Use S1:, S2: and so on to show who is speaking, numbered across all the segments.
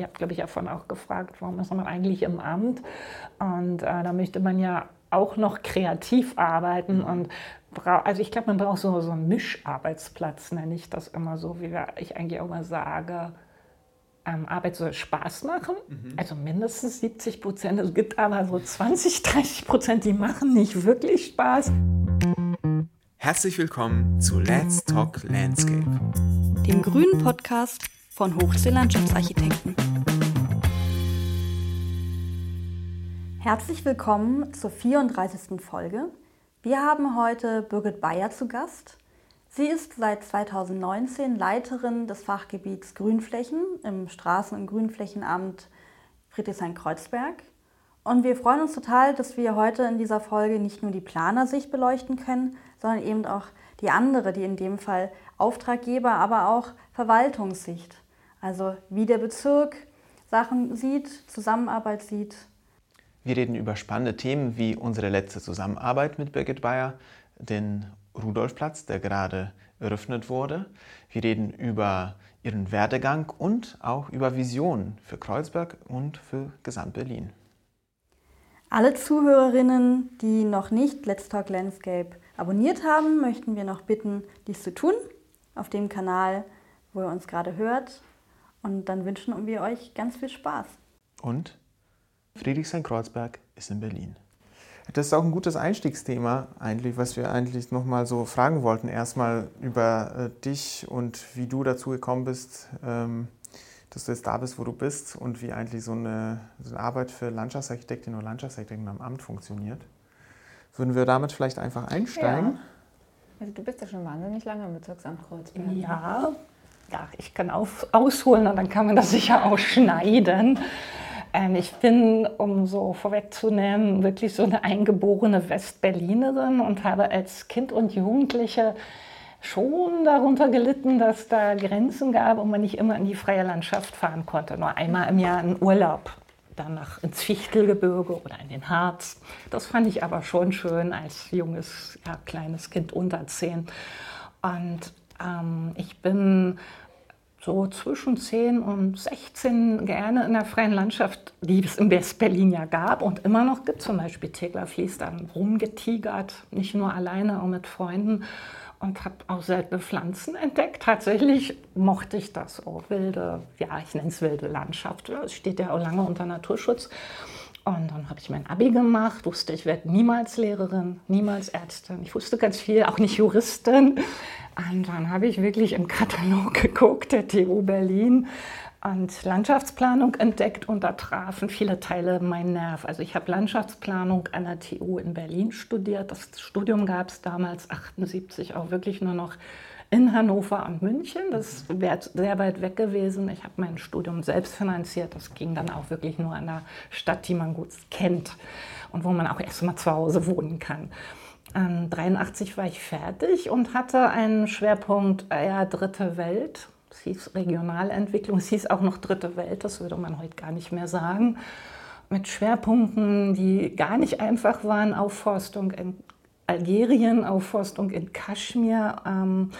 S1: ihr habt, glaube ich, davon auch gefragt, warum ist man eigentlich im Amt? Und äh, da möchte man ja auch noch kreativ arbeiten mhm. und also ich glaube, man braucht so, so einen Mischarbeitsplatz, nenne ich das immer so, wie ich eigentlich auch mal sage. Ähm, Arbeit soll Spaß machen, mhm. also mindestens 70 Prozent. Es gibt aber so 20, 30 Prozent, die machen nicht wirklich Spaß.
S2: Herzlich willkommen zu Let's Talk Landscape,
S3: dem grünen Podcast von Hochsee Landschaftsarchitekten. Herzlich willkommen zur 34. Folge. Wir haben heute Birgit Bayer zu Gast. Sie ist seit 2019 Leiterin des Fachgebiets Grünflächen im Straßen- und Grünflächenamt Friedrichshain-Kreuzberg. Und wir freuen uns total, dass wir heute in dieser Folge nicht nur die Planersicht beleuchten können, sondern eben auch die andere, die in dem Fall Auftraggeber, aber auch Verwaltungssicht. Also wie der Bezirk Sachen sieht, Zusammenarbeit sieht
S2: wir reden über spannende Themen wie unsere letzte Zusammenarbeit mit Birgit Bayer, den Rudolfplatz, der gerade eröffnet wurde. Wir reden über ihren Werdegang und auch über Visionen für Kreuzberg und für Gesamt-Berlin.
S3: Alle Zuhörerinnen, die noch nicht Let's Talk Landscape abonniert haben, möchten wir noch bitten, dies zu tun auf dem Kanal, wo ihr uns gerade hört. Und dann wünschen wir euch ganz viel Spaß.
S2: Und Friedrichshain-Kreuzberg ist in Berlin. Das ist auch ein gutes Einstiegsthema eigentlich, was wir eigentlich nochmal so fragen wollten. Erstmal über äh, dich und wie du dazu gekommen bist, ähm, dass du jetzt da bist, wo du bist und wie eigentlich so eine, so eine Arbeit für Landschaftsarchitektin oder Landschaftsarchitekten am Amt funktioniert. Würden wir damit vielleicht einfach einsteigen? Ja.
S4: Also du bist ja schon wahnsinnig lange im Bezirksamt Kreuzberg.
S1: Ja, ja ich kann auf, ausholen und dann kann man das sicher auch schneiden. Ähm, ich bin, um so vorwegzunehmen, wirklich so eine eingeborene Westberlinerin und habe als Kind und Jugendliche schon darunter gelitten, dass da Grenzen gab und man nicht immer in die freie Landschaft fahren konnte. Nur einmal im Jahr einen Urlaub, danach ins Fichtelgebirge oder in den Harz. Das fand ich aber schon schön als junges, ja, kleines Kind unter zehn. Und ähm, ich bin so zwischen 10 und 16 gerne in der freien Landschaft, die es in West-Berlin ja gab und immer noch gibt. Zum Beispiel Tegler Fließ dann rumgetigert, nicht nur alleine, auch mit Freunden. Und habe auch seltene Pflanzen entdeckt. Tatsächlich mochte ich das auch. Wilde, ja, ich nenne es wilde Landschaft. Es steht ja auch lange unter Naturschutz. Und dann habe ich mein Abi gemacht, wusste, ich werde niemals Lehrerin, niemals Ärztin. Ich wusste ganz viel, auch nicht Juristin. Und dann habe ich wirklich im Katalog geguckt, der TU Berlin, und Landschaftsplanung entdeckt und da trafen viele Teile mein Nerv. Also ich habe Landschaftsplanung an der TU in Berlin studiert. Das Studium gab es damals 78 auch wirklich nur noch in Hannover und München. Das wäre sehr weit weg gewesen. Ich habe mein Studium selbst finanziert. Das ging dann auch wirklich nur an der Stadt, die man gut kennt und wo man auch erstmal zu Hause wohnen kann. 1983 war ich fertig und hatte einen Schwerpunkt ja, Dritte Welt. Es hieß Regionalentwicklung, es hieß auch noch Dritte Welt, das würde man heute gar nicht mehr sagen. Mit Schwerpunkten, die gar nicht einfach waren, Aufforstung in Algerien, Aufforstung in Kaschmir. Ähm,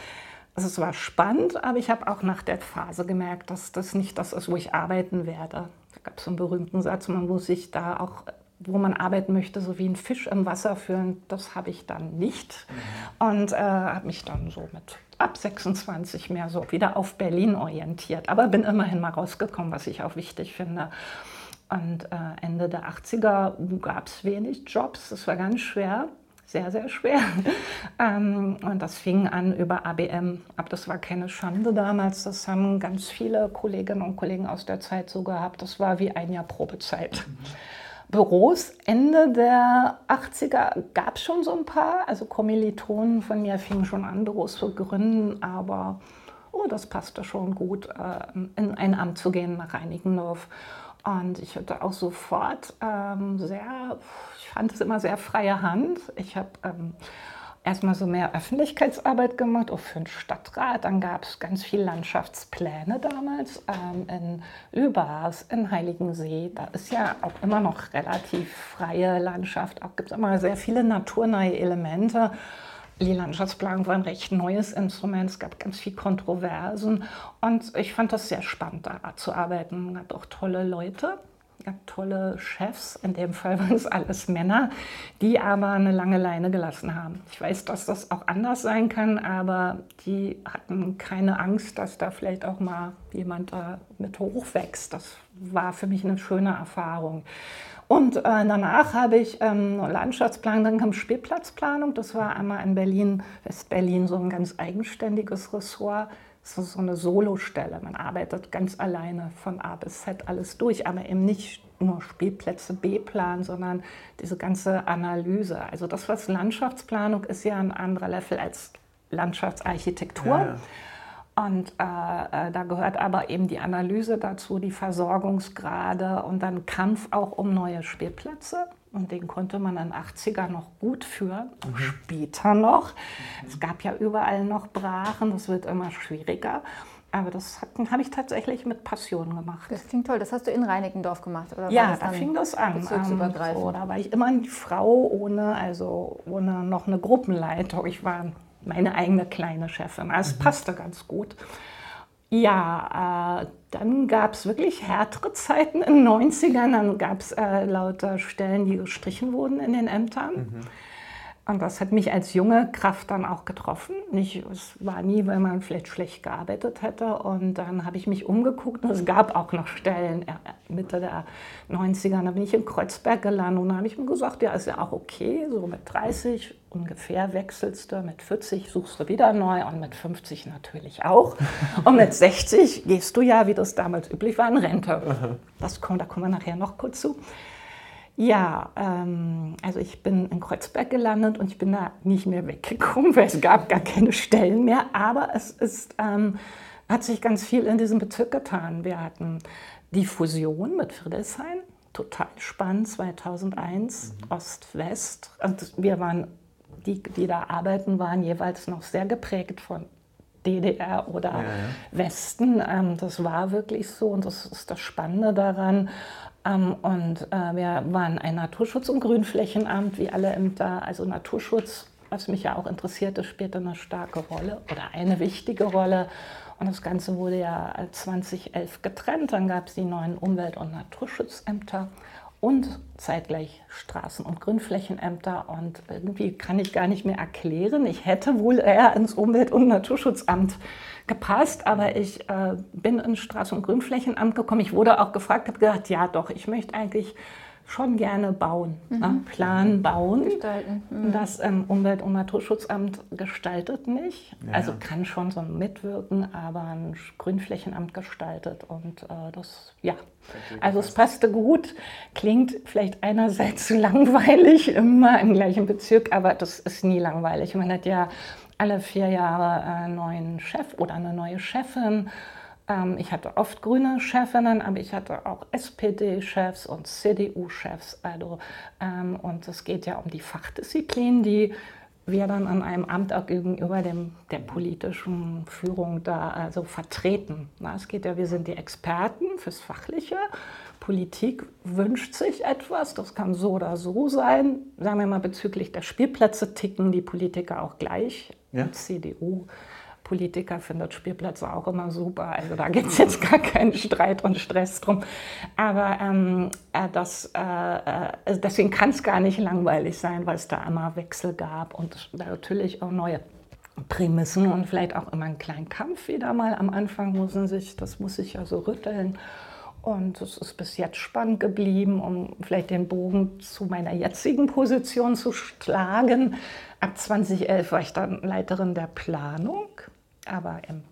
S1: also es war spannend, aber ich habe auch nach der Phase gemerkt, dass das nicht das ist, wo ich arbeiten werde. Da gab es so einen berühmten Satz, man muss sich da auch wo man arbeiten möchte, so wie ein Fisch im Wasser fühlen, das habe ich dann nicht. Mhm. Und äh, habe mich dann so mit ab 26 mehr so wieder auf Berlin orientiert. Aber bin immerhin mal rausgekommen, was ich auch wichtig finde. Und äh, Ende der 80er gab es wenig Jobs, es war ganz schwer sehr, sehr schwer. Ähm, und das fing an über ABM ab. Das war keine Schande damals. Das haben ganz viele Kolleginnen und Kollegen aus der Zeit so gehabt. Das war wie ein Jahr Probezeit. Mhm. Büros Ende der 80er gab es schon so ein paar. Also Kommilitonen von mir fingen schon an, Büros zu gründen, aber oh, das passte schon gut, äh, in ein Amt zu gehen nach Reinickendorf. Und ich hatte auch sofort ähm, sehr, ich fand es immer sehr freie Hand. Ich habe ähm, erstmal so mehr Öffentlichkeitsarbeit gemacht, auch für den Stadtrat. Dann gab es ganz viele Landschaftspläne damals ähm, in Lübars, in Heiligensee. Da ist ja auch immer noch relativ freie Landschaft. Auch gibt es immer sehr viele naturnahe Elemente. die Landschaftsplanung war ein recht neues Instrument, es gab ganz viel Kontroversen und ich fand das sehr spannend, da zu arbeiten. Man hat auch tolle Leute, gab tolle Chefs, in dem Fall waren es alles Männer, die aber eine lange Leine gelassen haben. Ich weiß, dass das auch anders sein kann, aber die hatten keine Angst, dass da vielleicht auch mal jemand da mit hochwächst. Das war für mich eine schöne Erfahrung. Und äh, danach habe ich ähm, Landschaftsplanung, dann kam Spielplatzplanung. Das war einmal in Berlin, West-Berlin, so ein ganz eigenständiges Ressort. Das ist so eine Solostelle. Man arbeitet ganz alleine von A bis Z alles durch, aber eben nicht nur Spielplätze B-Plan, sondern diese ganze Analyse. Also das, was Landschaftsplanung ist, ja ein anderer Level als Landschaftsarchitektur. Ja, ja. Und äh, äh, da gehört aber eben die Analyse dazu, die Versorgungsgrade und dann Kampf auch um neue Spielplätze. Und den konnte man in den 80er noch gut führen, mhm. später noch. Mhm. Es gab ja überall noch Brachen, das wird immer schwieriger. Aber das habe ich tatsächlich mit Passion gemacht.
S4: Das klingt toll. Das hast du in Reinickendorf gemacht,
S1: oder? Ja, da fing das an. Ähm, so, da war ich immer die Frau ohne, also ohne noch eine Gruppenleitung. Ich war meine eigene kleine Chefin. Also es mhm. passte ganz gut. Ja, äh, dann gab es wirklich härtere Zeiten in den 90ern. Dann gab es äh, lauter Stellen, die gestrichen wurden in den Ämtern. Mhm. Und das hat mich als junge Kraft dann auch getroffen. Nicht, es war nie, weil man vielleicht schlecht gearbeitet hätte. Und dann habe ich mich umgeguckt und es gab auch noch Stellen äh, Mitte der 90er. Da bin ich in Kreuzberg gelandet und da habe ich mir gesagt, ja, ist ja auch okay, so mit 30 ungefähr wechselst du, mit 40 suchst du wieder neu und mit 50 natürlich auch. Und mit 60 gehst du ja, wie das damals üblich war, in Rente. Das kommt, da kommen wir nachher noch kurz zu. Ja, ähm, also ich bin in Kreuzberg gelandet und ich bin da nicht mehr weggekommen, weil es gab gar keine Stellen mehr. Aber es ist, ähm, hat sich ganz viel in diesem Bezirk getan. Wir hatten die Fusion mit Friedrichshain, total spannend, 2001, mhm. Ost-West. Und wir waren, die, die da arbeiten, waren jeweils noch sehr geprägt von DDR oder ja, ja. Westen. Ähm, das war wirklich so und das ist das Spannende daran. Ähm, und äh, wir waren ein Naturschutz- und Grünflächenamt, wie alle Ämter. Also Naturschutz, was mich ja auch interessierte, spielte eine starke Rolle oder eine wichtige Rolle. Und das Ganze wurde ja 2011 getrennt. Dann gab es die neuen Umwelt- und Naturschutzämter und zeitgleich Straßen- und Grünflächenämter. Und irgendwie kann ich gar nicht mehr erklären. Ich hätte wohl eher ins Umwelt- und Naturschutzamt gepasst, aber ich äh, bin ins Straßen- und Grünflächenamt gekommen. Ich wurde auch gefragt, habe gesagt, ja doch, ich möchte eigentlich schon gerne bauen, mhm. ne? planen, bauen. Gestalten. Mhm. Das ähm, Umwelt- und Naturschutzamt gestaltet nicht, ja. also kann schon so mitwirken, aber ein Grünflächenamt gestaltet und äh, das, ja. Also es passte gut, klingt vielleicht einerseits langweilig, immer im gleichen Bezirk, aber das ist nie langweilig. Man hat ja alle vier Jahre einen neuen Chef oder eine neue Chefin ich hatte oft grüne Chefinnen, aber ich hatte auch SPD-Chefs und CDU-Chefs. Also, ähm, und es geht ja um die Fachdisziplin, die wir dann an einem Amt auch gegenüber dem, der politischen Führung da also vertreten. Na, es geht ja, wir sind die Experten fürs Fachliche. Politik wünscht sich etwas, das kann so oder so sein. Sagen wir mal bezüglich der Spielplätze ticken die Politiker auch gleich. Ja. CDU Politiker findet Spielplätze auch immer super. Also da gibt es jetzt gar keinen Streit und Stress drum. Aber ähm, äh, das, äh, äh, deswegen kann es gar nicht langweilig sein, weil es da immer Wechsel gab und natürlich auch neue Prämissen und vielleicht auch immer einen kleinen Kampf wieder mal am Anfang müssen sich, das muss sich ja so rütteln. Und es ist bis jetzt spannend geblieben, um vielleicht den Bogen zu meiner jetzigen Position zu schlagen. Ab 2011 war ich dann Leiterin der Planung aber im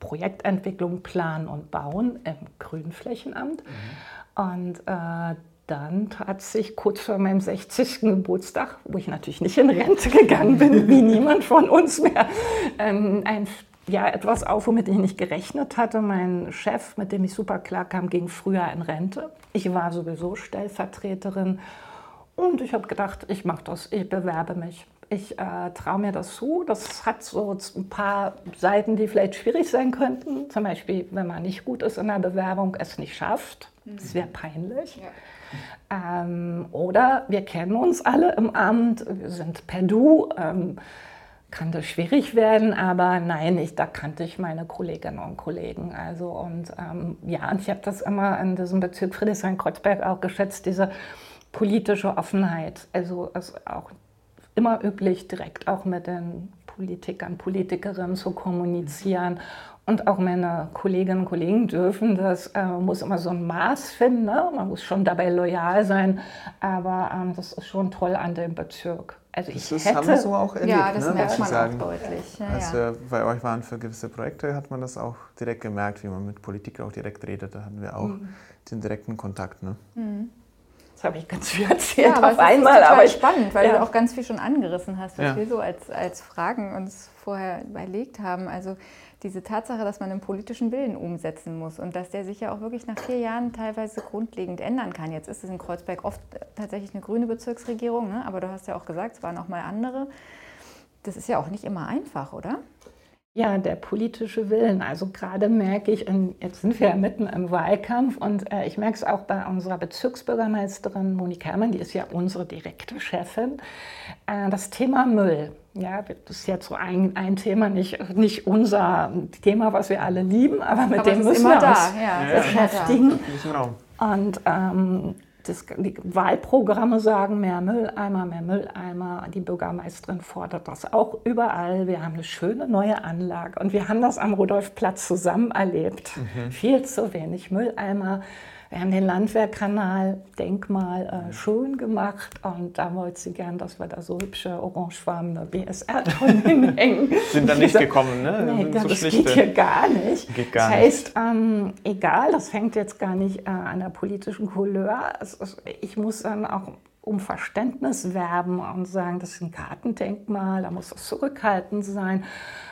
S1: Projektentwicklung, Planen und Bauen im Grünflächenamt. Mhm. Und äh, dann tat sich kurz vor meinem 60. Geburtstag, wo ich natürlich nicht in Rente gegangen bin, wie niemand von uns mehr, ähm, ein, ja, etwas auf, womit ich nicht gerechnet hatte. Mein Chef, mit dem ich super klar kam, ging früher in Rente. Ich war sowieso Stellvertreterin und ich habe gedacht, ich mache das, ich bewerbe mich ich äh, traue mir das zu. Das hat so ein paar Seiten, die vielleicht schwierig sein könnten. Zum Beispiel, wenn man nicht gut ist in der Bewerbung, es nicht schafft. Das wäre peinlich. Ja. Ähm, oder wir kennen uns alle im Amt, wir sind per Du. Ähm, kann das schwierig werden, aber nein, ich, da kannte ich meine Kolleginnen und Kollegen. Also und ähm, ja, und ich habe das immer in diesem Bezirk Friedrichshain-Kreuzberg auch geschätzt, diese politische Offenheit. Also es auch immer üblich, direkt auch mit den Politikern, Politikerinnen zu kommunizieren. Und auch meine Kolleginnen und Kollegen dürfen das, äh, muss immer so ein Maß finden. Ne? Man muss schon dabei loyal sein, aber ähm, das ist schon toll an dem Bezirk.
S2: Also das ist, haben wir so auch erlebt,
S4: ja, das
S2: ne,
S4: merkt man sagen. auch deutlich.
S2: Ja, Als wir bei euch waren für gewisse Projekte, hat man das auch direkt gemerkt, wie man mit Politik auch direkt redet. Da hatten wir auch mhm. den direkten Kontakt. Ne? Mhm.
S1: Das habe ich ganz viel erzählt
S4: ja, aber auf einmal. aber ich, spannend, weil ja. du auch ganz viel schon angerissen hast, was ja. wir so als, als Fragen uns vorher überlegt haben. Also diese Tatsache, dass man einen politischen Willen umsetzen muss und dass der sich ja auch wirklich nach vier Jahren teilweise grundlegend ändern kann. Jetzt ist es in Kreuzberg oft tatsächlich eine grüne Bezirksregierung, ne? aber du hast ja auch gesagt, es waren auch mal andere. Das ist ja auch nicht immer einfach, oder?
S1: Ja, der politische Willen. Also gerade merke ich, jetzt sind wir ja mitten im Wahlkampf und äh, ich merke es auch bei unserer Bezirksbürgermeisterin Monika Herrmann, die ist ja unsere direkte Chefin, äh, das Thema Müll. Ja, das ist jetzt so ein, ein Thema, nicht, nicht unser Thema, was wir alle lieben, aber mit aber dem müssen wir uns ja, beschäftigen. Und ähm, das, die Wahlprogramme sagen mehr Mülleimer, mehr Mülleimer. Die Bürgermeisterin fordert das auch überall. Wir haben eine schöne neue Anlage und wir haben das am Rudolfplatz zusammen erlebt. Mhm. Viel zu wenig Mülleimer. Wir haben den Landwehrkanal, Denkmal, äh, schön gemacht und da wollte sie gern, dass wir da so hübsche orangefarbene BSR-Tonnen hinhängen.
S2: Sind da nicht gekommen, ne?
S1: Nee, das, so das geht hier gar nicht. Geht gar das heißt, ähm, egal, das hängt jetzt gar nicht äh, an der politischen Couleur. Ist, ich muss dann auch um Verständnis werben und sagen, das ist ein Gartendenkmal, da muss das zurückhaltend sein.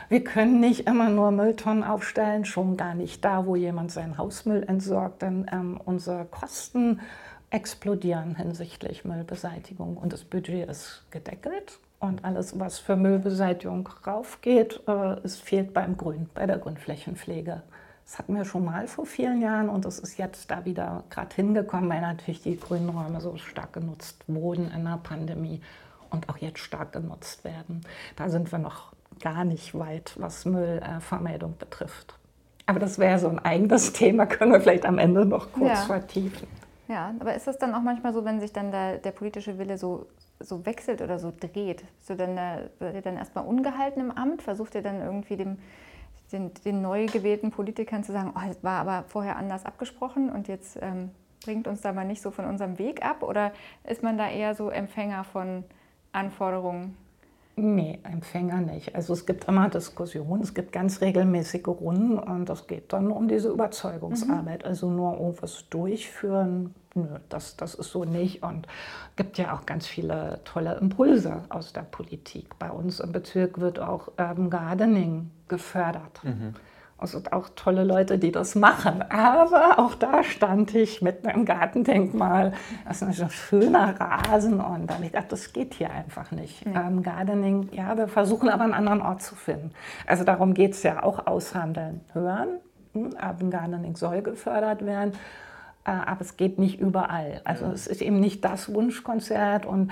S1: Wir können nicht immer nur Mülltonnen aufstellen, schon gar nicht da, wo jemand seinen Hausmüll entsorgt, denn ähm, unsere Kosten explodieren hinsichtlich Müllbeseitigung und das Budget ist gedeckelt und alles, was für Müllbeseitigung raufgeht, äh, es fehlt beim Grün, bei der Grundflächenpflege. Das hatten wir schon mal vor vielen Jahren und es ist jetzt da wieder gerade hingekommen, weil natürlich die grünen Räume so stark genutzt wurden in der Pandemie und auch jetzt stark genutzt werden. Da sind wir noch gar nicht weit, was Müllvermeidung betrifft. Aber das wäre so ein eigenes Thema, können wir vielleicht am Ende noch kurz ja. vertiefen.
S4: Ja, aber ist es dann auch manchmal so, wenn sich dann der, der politische Wille so, so wechselt oder so dreht? So dann, seid ihr dann erstmal ungehalten im Amt? Versucht ihr dann irgendwie dem, den, den neu gewählten Politikern zu sagen, oh, das war aber vorher anders abgesprochen und jetzt ähm, bringt uns da mal nicht so von unserem Weg ab? Oder ist man da eher so Empfänger von Anforderungen
S1: Nee, Empfänger nicht. Also es gibt immer Diskussionen, es gibt ganz regelmäßige Runden und das geht dann um diese Überzeugungsarbeit. Mhm. Also nur um was durchführen, nö, das, das ist so nicht. Und es gibt ja auch ganz viele tolle Impulse aus der Politik. Bei uns im Bezirk wird auch Urban Gardening gefördert. Mhm. Es sind auch tolle Leute, die das machen. Aber auch da stand ich mit einem Gartendenkmal. Das ist ein schöner Rasen. Und dann habe ich gedacht, das geht hier einfach nicht. Nee. Ähm, Gardening, ja, wir versuchen aber einen anderen Ort zu finden. Also darum geht es ja auch aushandeln, hören. Hm, Urban Gardening soll gefördert werden. Äh, aber es geht nicht überall. Also es ist eben nicht das Wunschkonzert. Und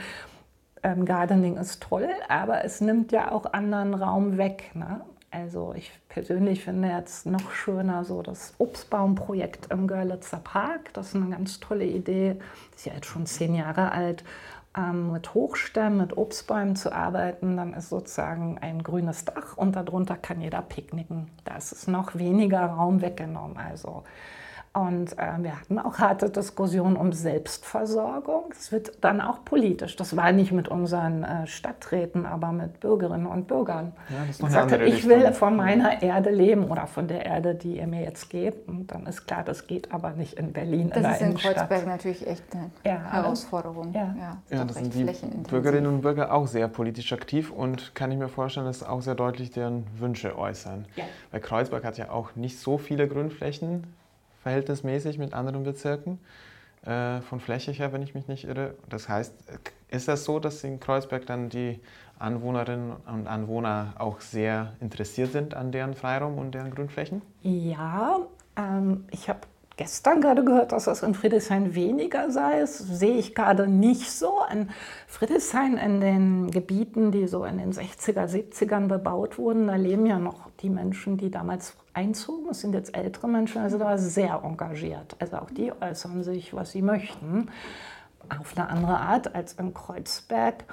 S1: ähm, Gardening ist toll, aber es nimmt ja auch anderen Raum weg. Ne? Also ich persönlich finde jetzt noch schöner so das Obstbaumprojekt im Görlitzer Park. Das ist eine ganz tolle Idee. Das ist ja jetzt schon zehn Jahre alt. Ähm, mit Hochstämmen, mit Obstbäumen zu arbeiten, dann ist sozusagen ein grünes Dach und darunter kann jeder picknicken. Da ist es noch weniger Raum weggenommen. Also und äh, wir hatten auch harte Diskussionen um Selbstversorgung. Es wird dann auch politisch. Das war nicht mit unseren äh, Stadträten, aber mit Bürgerinnen und Bürgern. Ja, das ist noch ich sagte, ich will von meiner Erde leben oder von der Erde, die ihr mir jetzt gebt. Und dann ist klar, das geht aber nicht in Berlin.
S4: Das
S1: in
S4: ist in Innenstadt. Kreuzberg natürlich echt eine ja, Herausforderung.
S2: Ja, ja, ja das sind die Bürgerinnen und Bürger auch sehr politisch aktiv und kann ich mir vorstellen, dass auch sehr deutlich deren Wünsche äußern. Ja. Weil Kreuzberg hat ja auch nicht so viele Grünflächen verhältnismäßig mit anderen Bezirken, äh, von Fläche her, wenn ich mich nicht irre. Das heißt, ist das so, dass in Kreuzberg dann die Anwohnerinnen und Anwohner auch sehr interessiert sind an deren Freiraum und deren Grünflächen?
S1: Ja, ähm, ich habe gestern gerade gehört, dass das in Friedrichshain weniger sei. Das sehe ich gerade nicht so. In Friedrichshain, in den Gebieten, die so in den 60er, 70ern bebaut wurden, da leben ja noch die Menschen, die damals einzogen. Es sind jetzt ältere Menschen, also da war sehr engagiert. Also auch die äußern sich, was sie möchten, auf eine andere Art als in Kreuzberg.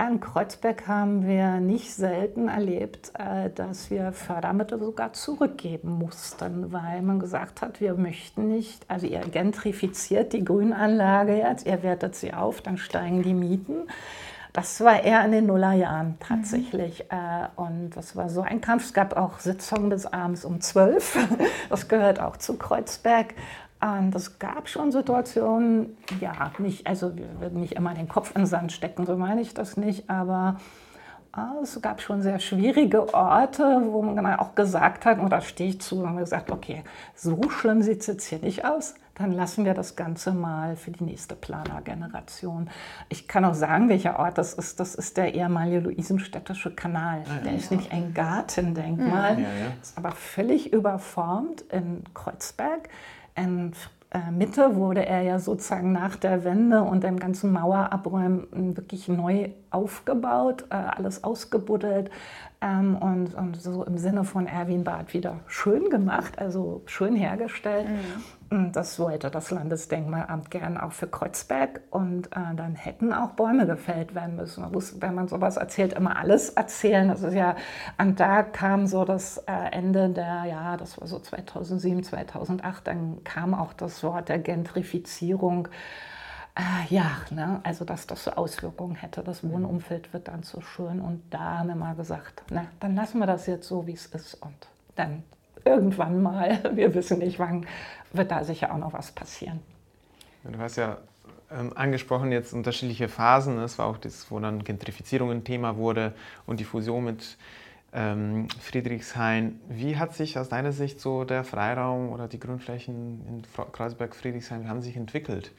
S1: An Kreuzberg haben wir nicht selten erlebt, äh, dass wir Fördermittel sogar zurückgeben mussten, weil man gesagt hat, wir möchten nicht, also ihr gentrifiziert die Grünanlage jetzt, ihr wertet sie auf, dann steigen die Mieten. Das war eher in den Nullerjahren tatsächlich. Mhm. Und das war so ein Kampf. Es gab auch Sitzungen bis abends um zwölf. Das gehört auch zu Kreuzberg. Und es gab schon Situationen, ja, nicht, also wir würden nicht immer den Kopf in den Sand stecken, so meine ich das nicht, aber ah, es gab schon sehr schwierige Orte, wo man auch gesagt hat, und da stehe ich zu, haben wir gesagt, okay, so schlimm sieht es jetzt hier nicht aus, dann lassen wir das Ganze mal für die nächste Planergeneration. Ich kann auch sagen, welcher Ort das ist. Das ist der ehemalige Luisenstädtische Kanal. Ah, der ist nämlich ein Gartendenkmal, ja, ja. ist aber völlig überformt in Kreuzberg in äh, Mitte wurde er ja sozusagen nach der Wende und dem ganzen Mauerabräumen wirklich neu aufgebaut, äh, alles ausgebuddelt ähm, und, und so im Sinne von Erwin Barth wieder schön gemacht, also schön hergestellt. Mhm. Das wollte das Landesdenkmalamt gern auch für Kreuzberg und äh, dann hätten auch Bäume gefällt werden müssen. Man muss, wenn man sowas erzählt, immer alles erzählen. Das ist ja, und da kam so das äh, Ende der, ja, das war so 2007, 2008, dann kam auch das Wort der Gentrifizierung. Äh, ja, ne, also dass das so Auswirkungen hätte. Das Wohnumfeld wird dann so schön und da haben wir mal gesagt, na, dann lassen wir das jetzt so, wie es ist und dann irgendwann mal, wir wissen nicht wann, wird da sicher auch noch was passieren.
S2: Du hast ja ähm, angesprochen jetzt unterschiedliche Phasen. Es war auch das, wo dann Gentrifizierung ein Thema wurde und die Fusion mit ähm, Friedrichshain. Wie hat sich aus deiner Sicht so der Freiraum oder die Grünflächen in Kreuzberg-Friedrichshain, haben sich entwickelt?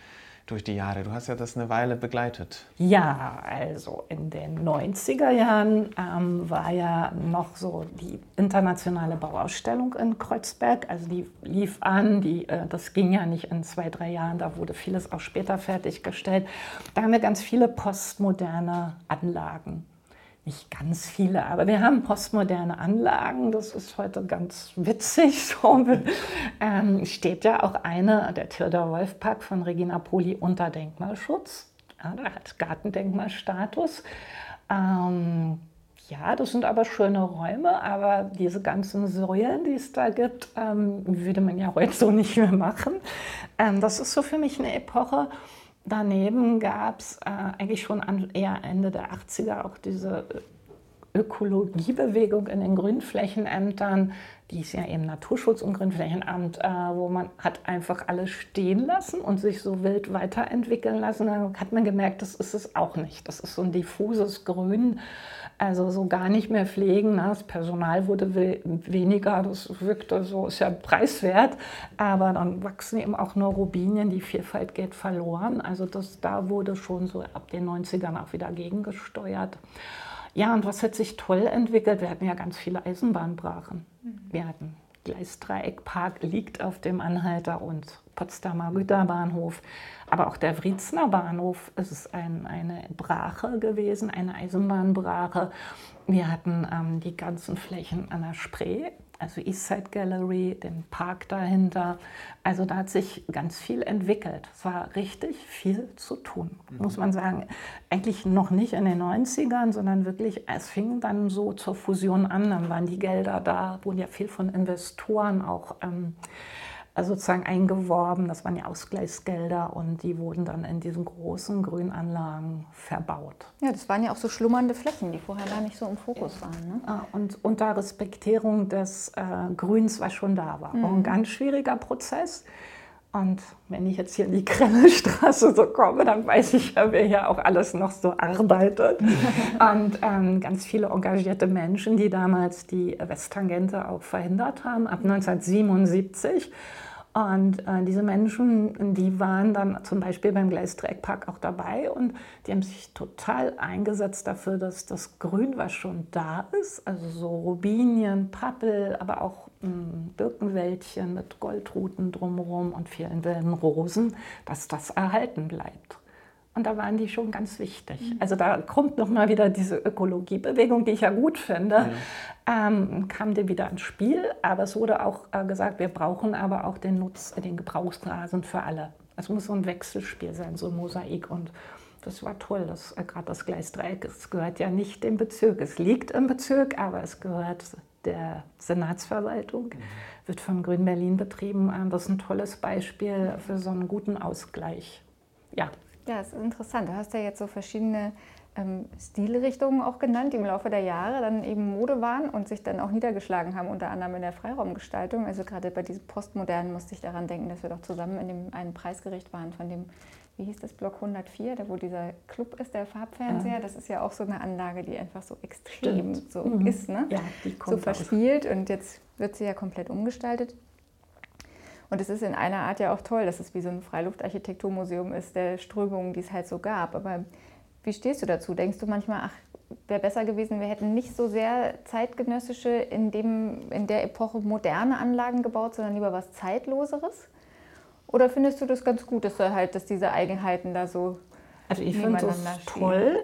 S2: Durch die Jahre? Du hast ja das eine Weile begleitet.
S1: Ja, also in den 90er Jahren ähm, war ja noch so die internationale Bauausstellung in Kreuzberg. Also die lief an, die, äh, das ging ja nicht in zwei, drei Jahren, da wurde vieles auch später fertiggestellt. Da haben wir ganz viele postmoderne Anlagen nicht ganz viele, aber wir haben postmoderne Anlagen. Das ist heute ganz witzig. So ähm, steht ja auch eine, der Theodor-Wolf-Park von Regina Poli unter Denkmalschutz. Ja, der hat Gartendenkmalstatus. Ähm, ja, das sind aber schöne Räume, aber diese ganzen Säulen, die es da gibt, ähm, würde man ja heute so nicht mehr machen. Ähm, das ist so für mich eine Epoche, Daneben gab es äh, eigentlich schon an, eher Ende der 80er auch diese Ökologiebewegung in den Grünflächenämtern, die ist ja eben Naturschutz- und Grünflächenamt, äh, wo man hat einfach alles stehen lassen und sich so wild weiterentwickeln lassen. Dann hat man gemerkt, das ist es auch nicht. Das ist so ein diffuses Grün, also so gar nicht mehr pflegen. Ne? Das Personal wurde we weniger, das wirkte so, ist ja preiswert, aber dann wachsen eben auch nur Robinien, die Vielfalt geht verloren. Also das, da wurde schon so ab den 90ern auch wieder gegengesteuert. Ja, und was hat sich toll entwickelt? Wir hatten ja ganz viele Eisenbahnbrachen. Mhm. Wir hatten Gleisdreieckpark liegt auf dem Anhalter und Potsdamer Güterbahnhof. Aber auch der Wrietzner Bahnhof ist ein, eine Brache gewesen, eine Eisenbahnbrache. Wir hatten ähm, die ganzen Flächen an der Spree also Eastside Gallery, den Park dahinter. Also da hat sich ganz viel entwickelt. Es war richtig viel zu tun, mhm. muss man sagen. Eigentlich noch nicht in den 90ern, sondern wirklich, es fing dann so zur Fusion an, dann waren die Gelder da, wurden ja viel von Investoren auch ähm, sozusagen eingeworben. Das waren ja Ausgleichsgelder und die wurden dann in diesen großen Grünanlagen verbaut.
S4: Ja, das waren ja auch so schlummernde Flächen, die vorher gar nicht so im Fokus waren. Ne?
S1: Ah, und unter Respektierung des äh, Grüns, was schon da war. Mhm. Auch ein ganz schwieriger Prozess. Und wenn ich jetzt hier in die Kremlstraße so komme, dann weiß ich ja, wer hier auch alles noch so arbeitet. und ähm, ganz viele engagierte Menschen, die damals die Westtangente auch verhindert haben, ab 1977. Und äh, diese Menschen, die waren dann zum Beispiel beim Gleisdreieckpark auch dabei und die haben sich total eingesetzt dafür, dass das Grün, was schon da ist, also so Robinien, Pappel, aber auch mh, hm, Birkenwäldchen mit Goldruten drumherum und vielen wilden Rosen, dass das erhalten bleibt. Und da waren die schon ganz wichtig. Mhm. Also da kommt nochmal wieder diese Ökologiebewegung, die ich ja gut finde, ja. Ähm, kam die wieder ins Spiel. Aber es wurde auch äh, gesagt, wir brauchen aber auch den Nutz, den Gebrauchsrasen für alle. Es muss so ein Wechselspiel sein, so ein Mosaik. Und das war toll, dass äh, gerade das Gleisdreieck, es gehört ja nicht dem Bezirk. Es liegt im Bezirk, aber es gehört der Senatsverwaltung, mhm. wird von Grün Berlin betrieben. Ähm, das ist ein tolles Beispiel für so einen guten Ausgleich. Ja,
S4: ja, es ist interessant. Du hast ja jetzt so verschiedene ähm, Stilrichtungen auch genannt, die im Laufe der Jahre dann eben Mode waren und sich dann auch niedergeschlagen haben, unter anderem in der Freiraumgestaltung. Also gerade bei diesem Postmodernen musste ich daran denken, dass wir doch zusammen in dem einen Preisgericht waren von dem, wie hieß das, Block 104, da wo dieser Club ist, der Farbfernseher. Ja. Das ist ja auch so eine Anlage, die einfach so extrem Stimmt. so mhm. ist, ne? Ja, die kommt so verspielt und jetzt wird sie ja komplett umgestaltet. Und es ist in einer Art ja auch toll, dass es wie so ein Freiluftarchitekturmuseum ist, der Strömungen, die es halt so gab. Aber wie stehst du dazu? Denkst du manchmal, ach, wäre besser gewesen, wir hätten nicht so sehr zeitgenössische, in, dem, in der Epoche moderne Anlagen gebaut, sondern lieber was Zeitloseres? Oder findest du das ganz gut, dass, halt, dass diese Eigenheiten da so
S1: also ich finde das toll.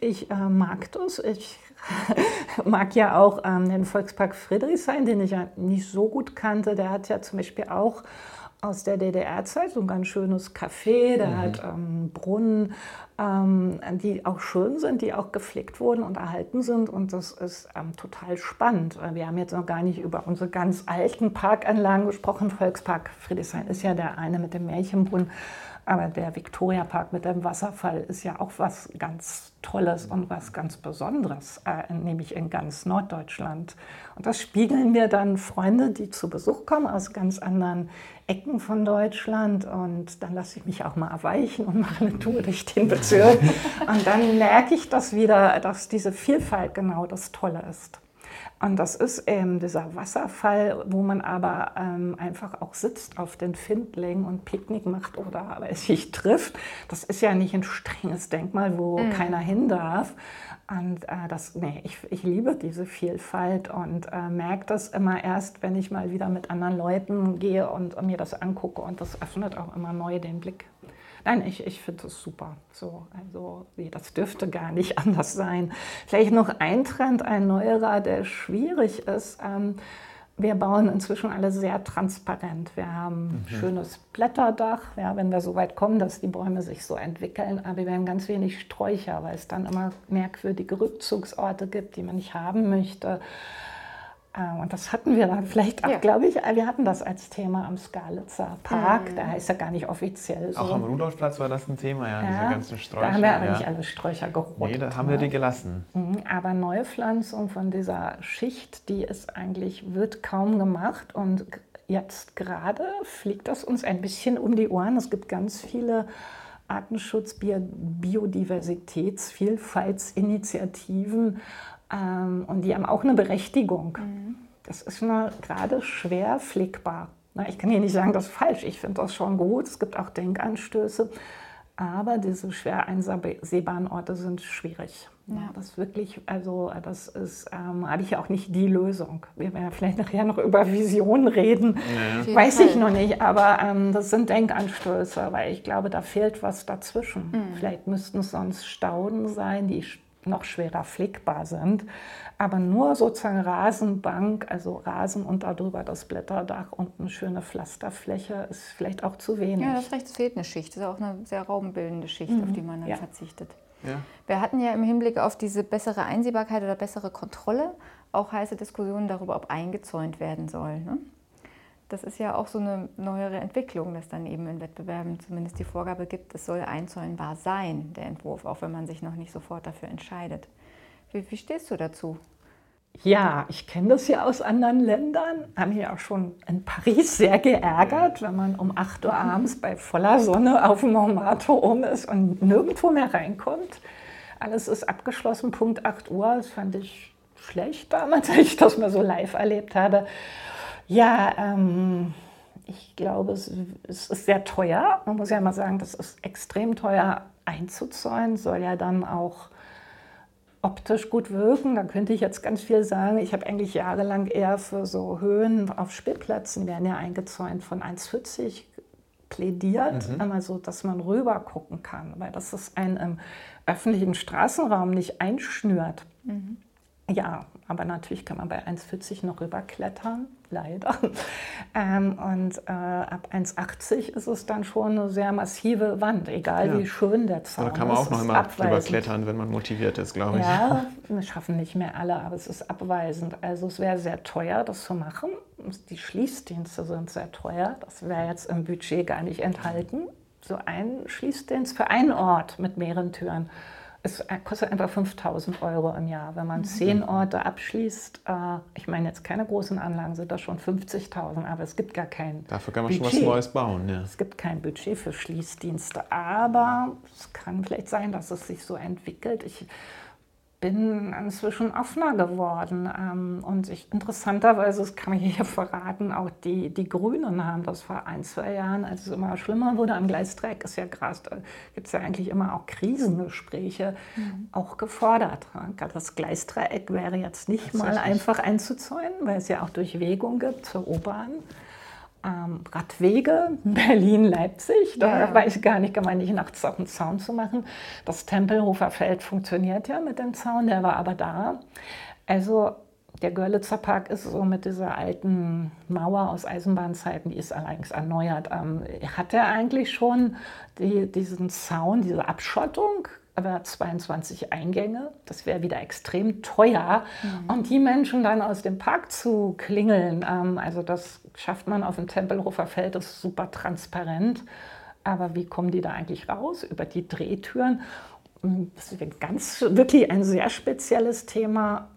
S1: Ich äh, mag das. Ich mag ja auch ähm, den Volkspark Friedrichshain, den ich ja nicht so gut kannte. Der hat ja zum Beispiel auch aus der DDR-Zeit so ein ganz schönes Café, der mhm. hat ähm, Brunnen, ähm, die auch schön sind, die auch gepflegt wurden und erhalten sind. Und das ist ähm, total spannend. Wir haben jetzt noch gar nicht über unsere ganz alten Parkanlagen gesprochen. Volkspark Friedrichshain ist ja der eine mit dem Märchenbrunnen. Aber der Viktoriapark mit dem Wasserfall ist ja auch was ganz Tolles und was ganz Besonderes, äh, nämlich in ganz Norddeutschland. Und das spiegeln mir dann Freunde, die zu Besuch kommen aus ganz anderen Ecken von Deutschland. Und dann lasse ich mich auch mal erweichen und mache eine Tour durch den Bezirk. Und dann merke ich das wieder, dass diese Vielfalt genau das Tolle ist. Und das ist eben dieser Wasserfall, wo man aber ähm, einfach auch sitzt auf den Findlingen und Picknick macht oder sich trifft. Das ist ja nicht ein strenges Denkmal, wo mhm. keiner hin darf. Und äh, das, nee, ich, ich liebe diese Vielfalt und äh, merke das immer erst, wenn ich mal wieder mit anderen Leuten gehe und, und mir das angucke. Und das öffnet auch immer neu den Blick. Nein, ich, ich finde das super. So, also, das dürfte gar nicht anders sein. Vielleicht noch ein Trend, ein neuerer, der schwierig ist. Ähm, wir bauen inzwischen alle sehr transparent. Wir haben ein mhm. schönes Blätterdach, ja, wenn wir so weit kommen, dass die Bäume sich so entwickeln. Aber wir haben ganz wenig Sträucher, weil es dann immer merkwürdige Rückzugsorte gibt, die man nicht haben möchte. Ähm, und das hatten wir dann vielleicht auch, ja. glaube ich, wir hatten das als Thema am Skalitzer Park. Mhm. Da heißt ja gar nicht offiziell so.
S2: Auch am Rudolfplatz war das ein Thema, ja, ja. diese ganzen Sträucher.
S1: Da haben wir aber ja. nicht alle Sträucher gerodet.
S2: Nee, da haben wir die gelassen.
S1: Mhm. Aber Neupflanzung von dieser Schicht, die ist eigentlich, wird kaum gemacht. Und jetzt gerade fliegt das uns ein bisschen um die Ohren. Es gibt ganz viele Artenschutz, Biodiversitäts, Vielfaltsinitiativen ähm, und die haben auch eine Berechtigung. Mhm. Das ist nur gerade schwer pflegbar. Na, ich kann hier nicht sagen, das ist falsch. Ich finde das schon gut. Es gibt auch Denkanstöße. Aber diese schwer einsehbaren Orte sind schwierig. Ja. Das wirklich, also das ist, ähm, habe ich ja auch nicht die Lösung. Wir werden ja vielleicht nachher noch über Visionen reden, ja. weiß ich noch nicht, aber ähm, das sind Denkanstöße, weil ich glaube, da fehlt was dazwischen. Mhm. Vielleicht müssten es sonst Stauden sein, die noch schwerer pflegbar sind. Aber nur sozusagen Rasenbank, also Rasen und darüber das Blätterdach und eine schöne Pflasterfläche ist vielleicht auch zu wenig.
S4: Ja, das recht, fehlt eine Schicht. Das ist auch eine sehr raumbildende Schicht, mhm. auf die man dann ja. verzichtet. Ja. Wir hatten ja im Hinblick auf diese bessere Einsehbarkeit oder bessere Kontrolle auch heiße Diskussionen darüber, ob eingezäunt werden soll. Ne? Das ist ja auch so eine neuere Entwicklung, dass dann eben in Wettbewerben zumindest die Vorgabe gibt, es soll einzäunbar sein, der Entwurf, auch wenn man sich noch nicht sofort dafür entscheidet. Wie, wie stehst du dazu?
S1: Ja, ich kenne das ja aus anderen Ländern. Haben mich auch schon in Paris sehr geärgert, wenn man um 8 Uhr abends bei voller Sonne auf dem Montmartre um ist und nirgendwo mehr reinkommt. Alles ist abgeschlossen, Punkt 8 Uhr. Das fand ich schlecht damals, als ich das mal so live erlebt habe. Ja, ähm, ich glaube, es, es, ist sehr teuer. Man muss ja mal sagen, das ist extrem teuer einzuzäunen, soll ja dann auch optisch gut wirken. Da könnte ich jetzt ganz viel sagen. Ich habe eigentlich jahrelang eher für so Höhen auf Spielplätzen, werden ja eingezäunt von 1,40 plädiert, mhm. einmal so, dass man rüber gucken kann, weil das ist ein im öffentlichen Straßenraum nicht einschnürt. Mhm. Ja, aber natürlich kann man bei 1,40 noch rüberklettern, leider. Ähm, und äh, ab 1,80 ist es dann schon eine sehr massive Wand, egal ja. wie schön der Zaun ist.
S2: Da kann man auch noch immer drüber klettern, wenn man motiviert ist, glaube ich.
S1: Ja, wir schaffen nicht mehr alle, aber es ist abweisend. Also es wäre sehr teuer, das zu machen. Die Schließdienste sind sehr teuer. Das wäre jetzt im Budget gar nicht enthalten. So ein Schließdienst für einen Ort mit mehreren Türen es kostet einfach 5000 Euro im Jahr. Wenn man mhm. zehn Orte abschließt, äh, ich meine jetzt keine großen Anlagen, sind das schon 50.000, aber es gibt gar kein
S2: Dafür kann man Budget. schon was Neues bauen. Ja.
S1: Es gibt kein Budget für Schließdienste, aber es kann vielleicht sein, dass es sich so entwickelt. Ich bin inzwischen offener geworden. Ähm, und ich, interessanterweise, das kann ich hier verraten, auch die, die Grünen haben das vor ein, zwei Jahren, als es immer schlimmer wurde am Gleisdreieck, ist ja krass, da gibt es ja eigentlich immer auch Krisengespräche, mhm. auch gefordert. Das Gleisdreieck wäre jetzt nicht mal einfach einzuzäunen, weil es ja auch Durchwegung gibt zur U-Bahn ähm, Radwege, Berlin-Leipzig. Da ja. weiß ich gar nicht, man nicht nachts auf den Zaun zu machen. Das Tempelhofer Feld funktioniert ja mit dem Zaun, der war aber da. Also der Görlitzer Park ist so mit dieser alten Mauer aus Eisenbahnzeiten, die ist allerdings erneuert. Ähm, hat er eigentlich schon die, diesen Zaun, diese Abschottung aber 22 Eingänge. Das wäre wieder extrem teuer. Mhm. Und die Menschen dann aus dem Park zu klingeln, ähm, also das schafft man auf dem Tempelhofer Feld, das ist super transparent. Aber wie kommen die da eigentlich raus? Über die Drehtüren. Das ist ganz, wirklich ein sehr spezielles Thema.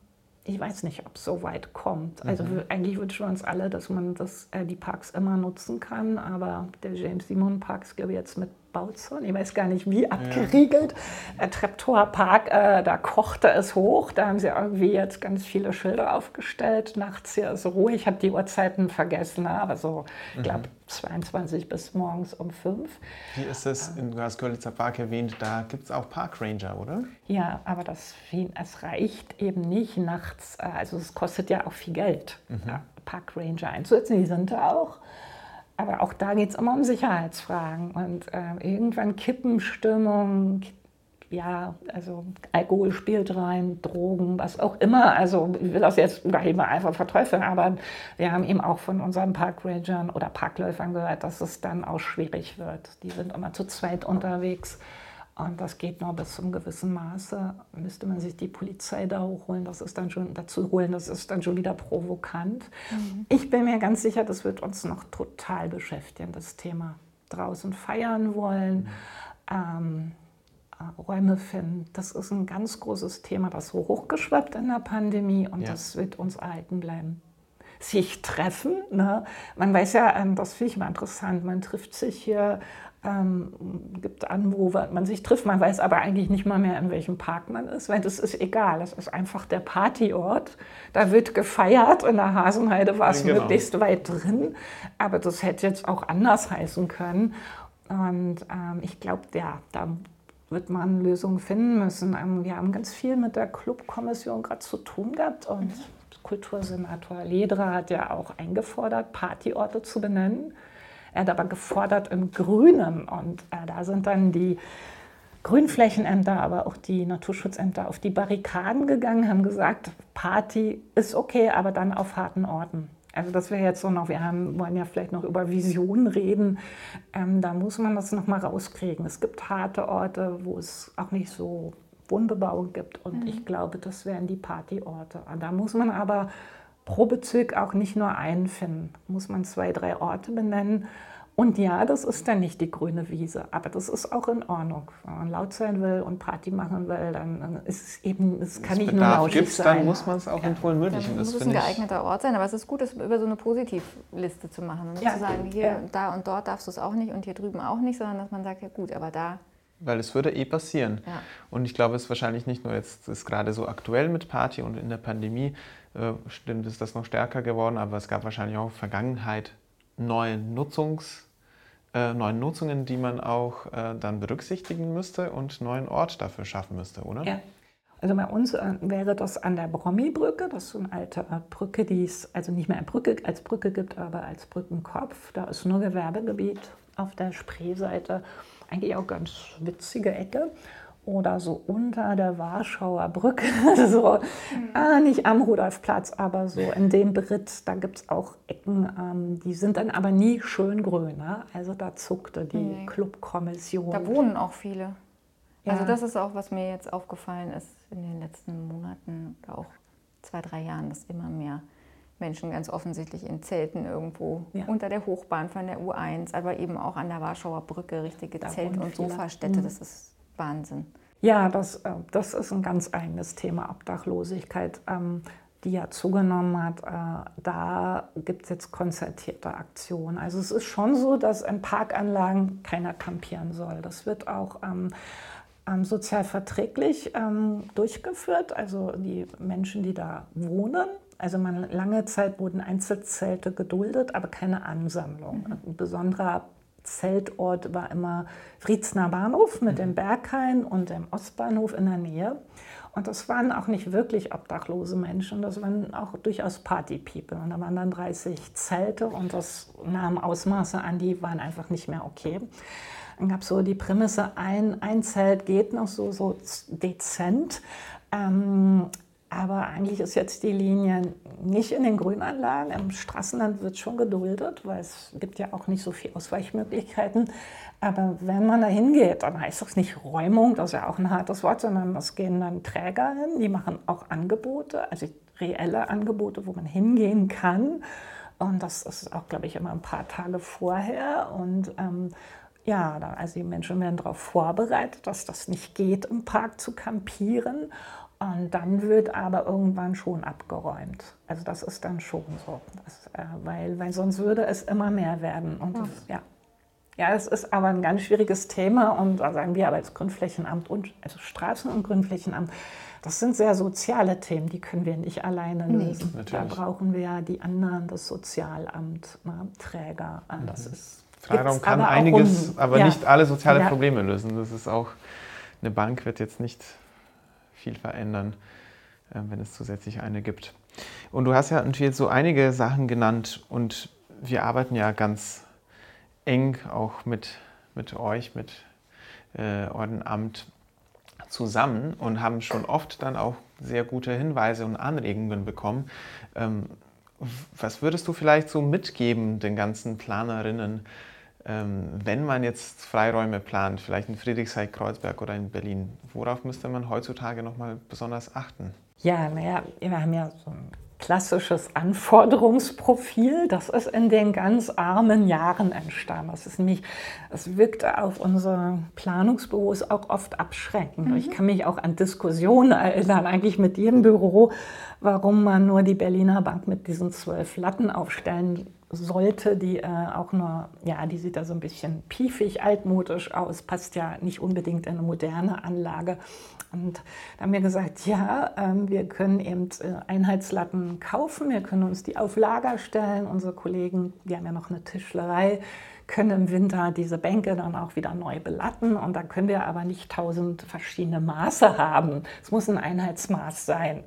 S1: Ich weiß nicht, ob es so weit kommt. Also mhm. eigentlich wünschen wir uns alle, dass man das, äh, die Parks immer nutzen kann. Aber der James Simon Park ist, glaube ich, jetzt mit Bauzone, ich weiß gar nicht wie, abgeriegelt. Ja. Äh, Treptower Park, äh, da kochte es hoch. Da haben sie irgendwie jetzt ganz viele Schilder aufgestellt. Nachts hier ist ruhig. Ich habe die Uhrzeiten vergessen, ne? aber so, ich glaube, mhm. 22 bis morgens um 5.
S2: Wie ist es, ähm, du hast Görlitzer Park erwähnt, da gibt es auch Parkranger, oder?
S1: Ja, aber das, es reicht eben nicht nachts. Äh, also es kostet ja auch viel Geld, mhm. Parkranger einzusetzen. Die sind da auch. Aber auch da geht es immer um Sicherheitsfragen. Und äh, irgendwann Kippenstimmung, ja, also Alkohol spielt rein, Drogen, was auch immer. Also ich will das jetzt gar nicht mal einfach verteufeln, aber wir haben eben auch von unseren Parkrangern oder Parkläufern gehört, dass es dann auch schwierig wird. Die sind immer zu zweit unterwegs. Und das geht nur bis zum gewissen Maße. Müsste man sich die Polizei da hochholen, das ist dann schon dazu holen, das ist dann schon wieder provokant. Mhm. Ich bin mir ganz sicher, das wird uns noch total beschäftigen, das Thema. Draußen feiern wollen, mhm. ähm, äh, Räume finden. Das ist ein ganz großes Thema, das so hochgeschwappt in der Pandemie und ja. das wird uns erhalten bleiben sich treffen. Ne? Man weiß ja, ähm, das finde ich immer interessant, man trifft sich hier ähm, gibt an, wo man sich trifft. Man weiß aber eigentlich nicht mal mehr, in welchem Park man ist, weil das ist egal. Das ist einfach der Partyort. Da wird gefeiert. In der Hasenheide war es ja, genau. möglichst weit drin. Aber das hätte jetzt auch anders heißen können. Und ähm, ich glaube, ja, da wird man Lösungen finden müssen. Ähm, wir haben ganz viel mit der Clubkommission gerade zu tun gehabt und Kultursenator Ledra hat ja auch eingefordert, Partyorte zu benennen. Er hat aber gefordert im Grünen und äh, da sind dann die Grünflächenämter, aber auch die Naturschutzämter auf die Barrikaden gegangen, haben gesagt, Party ist okay, aber dann auf harten Orten. Also das wäre jetzt so noch, wir haben, wollen ja vielleicht noch über Visionen reden, ähm, da muss man das noch mal rauskriegen. Es gibt harte Orte, wo es auch nicht so Wohnbebauung gibt und mhm. ich glaube, das wären die Partyorte. Da muss man aber pro Bezirk auch nicht nur einen finden. Muss man zwei, drei Orte benennen. Und ja, das ist dann nicht die grüne Wiese, aber das ist auch in Ordnung. Wenn man laut sein will und Party machen will, dann ist es eben, es kann nicht nur laut sein.
S2: Dann muss man es auch ja. in Polen-München.
S4: Dann muss es ein geeigneter Ort sein, aber es ist gut, es über so eine Positivliste zu machen und ja. zu sagen, hier, ja. da und dort darfst du es auch nicht und hier drüben auch nicht, sondern dass man sagt, ja gut, aber da
S2: weil es würde eh passieren. Ja. Und ich glaube, es ist wahrscheinlich nicht nur jetzt ist gerade so aktuell mit Party und in der Pandemie, stimmt, ist das noch stärker geworden, aber es gab wahrscheinlich auch Vergangenheit neuen, Nutzungs, äh, neuen Nutzungen, die man auch äh, dann berücksichtigen müsste und neuen Ort dafür schaffen müsste, oder?
S1: Ja. Also bei uns äh, wäre das an der Brommi-Brücke. Das ist so eine alte äh, Brücke, die es also nicht mehr Brücke, als Brücke gibt, aber als Brückenkopf. Da ist nur Gewerbegebiet auf der Spreeseite. Eigentlich auch ganz witzige Ecke. Oder so unter der Warschauer Brücke, so mhm. ah, nicht am Rudolfplatz, aber so in dem Brit, da gibt es auch Ecken, ähm, die sind dann aber nie schön grün. Ne? Also da zuckte die nee. Clubkommission.
S4: Da wohnen auch viele. Ja. Also das ist auch, was mir jetzt aufgefallen ist in den letzten Monaten oder auch zwei, drei Jahren, dass immer mehr Menschen ganz offensichtlich in Zelten irgendwo ja. unter der Hochbahn von der U1, aber eben auch an der Warschauer Brücke richtige da Zelt- und Sofastädte. Mhm. Das ist Wahnsinn.
S1: Ja, das, äh, das ist ein ganz eigenes Thema, Obdachlosigkeit, ähm, die ja zugenommen hat. Äh, da gibt es jetzt konzertierte Aktionen. Also es ist schon so, dass in Parkanlagen keiner campieren soll. Das wird auch ähm, ähm, sozial verträglich durchgeführt. Also die Menschen, die da wohnen, also man, lange Zeit wurden Einzelzelte geduldet, aber keine Ansammlung. Mhm. Ein besonderer Zeltort war immer Friedsner Bahnhof mit mhm. dem Berghain und dem Ostbahnhof in der Nähe. Und das waren auch nicht wirklich obdachlose Menschen, das waren auch durchaus Party-People. Und da waren dann 30 Zelte und das nahm Ausmaße an, die waren einfach nicht mehr okay. Dann gab es so die Prämisse, ein, ein Zelt geht noch so, so dezent. Ähm, aber eigentlich ist jetzt die Linie nicht in den Grünanlagen. Im Straßenland wird schon geduldet, weil es gibt ja auch nicht so viele Ausweichmöglichkeiten. Aber wenn man da hingeht, dann heißt das nicht Räumung, das ist ja auch ein hartes Wort, sondern es gehen dann Träger hin, die machen auch Angebote, also reelle Angebote, wo man hingehen kann. Und das ist auch, glaube ich, immer ein paar Tage vorher. Und ähm, ja, also die Menschen werden darauf vorbereitet, dass das nicht geht, im Park zu campieren. Und dann wird aber irgendwann schon abgeräumt. Also das ist dann schon so. Das, äh, weil, weil sonst würde es immer mehr werden. Und das, ja. Ja, es ist aber ein ganz schwieriges Thema und da sagen wir aber als Grünflächenamt und also Straßen- und Grünflächenamt, das sind sehr soziale Themen, die können wir nicht alleine lösen. Nee, da brauchen wir die anderen, das Sozialamt, ne, Träger.
S2: Das mhm. ist Freiraum kann aber einiges, um, aber ja. nicht alle soziale ja. Probleme lösen. Das ist auch, eine Bank wird jetzt nicht viel verändern, äh, wenn es zusätzlich eine gibt. Und du hast ja jetzt so einige Sachen genannt und wir arbeiten ja ganz eng auch mit, mit euch, mit äh, Ordenamt zusammen und haben schon oft dann auch sehr gute Hinweise und Anregungen bekommen. Ähm, was würdest du vielleicht so mitgeben den ganzen Planerinnen, wenn man jetzt Freiräume plant, vielleicht in Friedrichshain, Kreuzberg oder in Berlin, worauf müsste man heutzutage nochmal besonders achten?
S1: Ja, naja, wir haben ja so ein klassisches Anforderungsprofil. Das ist in den ganz armen Jahren entstanden. Das ist nämlich, es wirkte auf unsere Planungsbüros auch oft abschreckend. Mhm. Ich kann mich auch an Diskussionen erinnern, eigentlich mit jedem Büro, warum man nur die Berliner Bank mit diesen zwölf Latten aufstellen sollte, die äh, auch nur, ja, die sieht da so ein bisschen piefig, altmodisch aus, passt ja nicht unbedingt in eine moderne Anlage. Und da haben wir gesagt, ja, ähm, wir können eben äh, Einheitslatten kaufen, wir können uns die auf Lager stellen. Unsere Kollegen, die haben ja noch eine Tischlerei, können im Winter diese Bänke dann auch wieder neu belatten. Und da können wir aber nicht tausend verschiedene Maße haben. Es muss ein Einheitsmaß sein.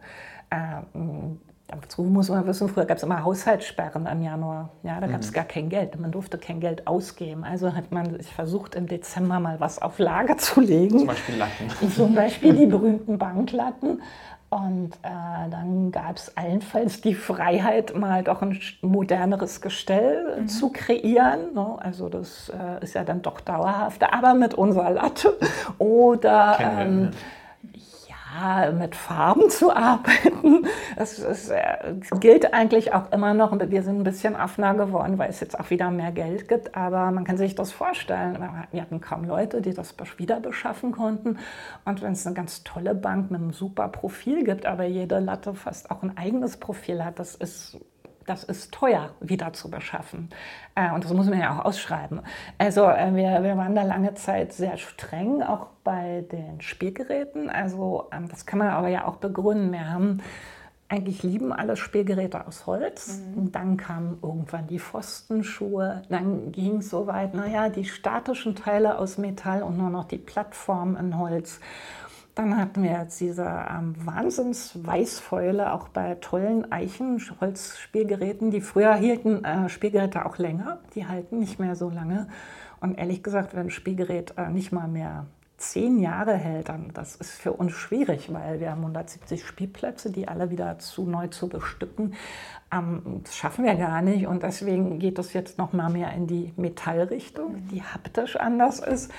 S1: Ähm, Dazu muss man wissen, früher gab es immer Haushaltssperren im Januar. Ja, da gab es mhm. gar kein Geld. Man durfte kein Geld ausgeben. Also hat man sich versucht, im Dezember mal was auf Lager zu legen.
S2: Zum Beispiel Latten.
S1: Zum Beispiel die berühmten Banklatten. Und äh, dann gab es allenfalls die Freiheit, mal doch ein moderneres Gestell mhm. zu kreieren. Ne? Also das äh, ist ja dann doch dauerhafter, aber mit unserer Latte. Oder ähm, mit Farben zu arbeiten. Das, das, äh, gilt eigentlich auch immer noch. Wir sind ein bisschen offener geworden, weil es jetzt auch wieder mehr Geld gibt. Aber man kann sich das vorstellen. Wir hatten kaum Leute, die das wieder beschaffen konnten. Und wenn es eine ganz tolle Bank mit einem super Profil gibt, aber jede Latte fast auch ein eigenes Profil hat, das ist das ist teuer wieder zu beschaffen. Äh, und das muss man ja auch ausschreiben. Also äh, wir, wir waren da lange Zeit sehr streng, auch bei den Spielgeräten. Also ähm, das kann man aber ja auch begründen. Wir haben eigentlich lieben alle Spielgeräte aus Holz. Mhm. Dann kamen irgendwann die Pfostenschuhe. Dann ging es so weit, naja, die statischen Teile aus Metall und nur noch die Plattform in Holz. Dann hatten wir jetzt diese ähm, Wahnsinns-Weißfäule, auch bei tollen Eichenholzspielgeräten. Die früher hielten äh, Spielgeräte auch länger, die halten nicht mehr so lange. Und ehrlich gesagt, wenn ein Spielgerät äh, nicht mal mehr zehn Jahre hält, dann das ist für uns schwierig, weil wir haben 170 Spielplätze, die alle wieder zu neu zu bestücken. Ähm, das schaffen wir gar nicht und deswegen geht es jetzt noch mal mehr in die Metallrichtung, die haptisch anders ist.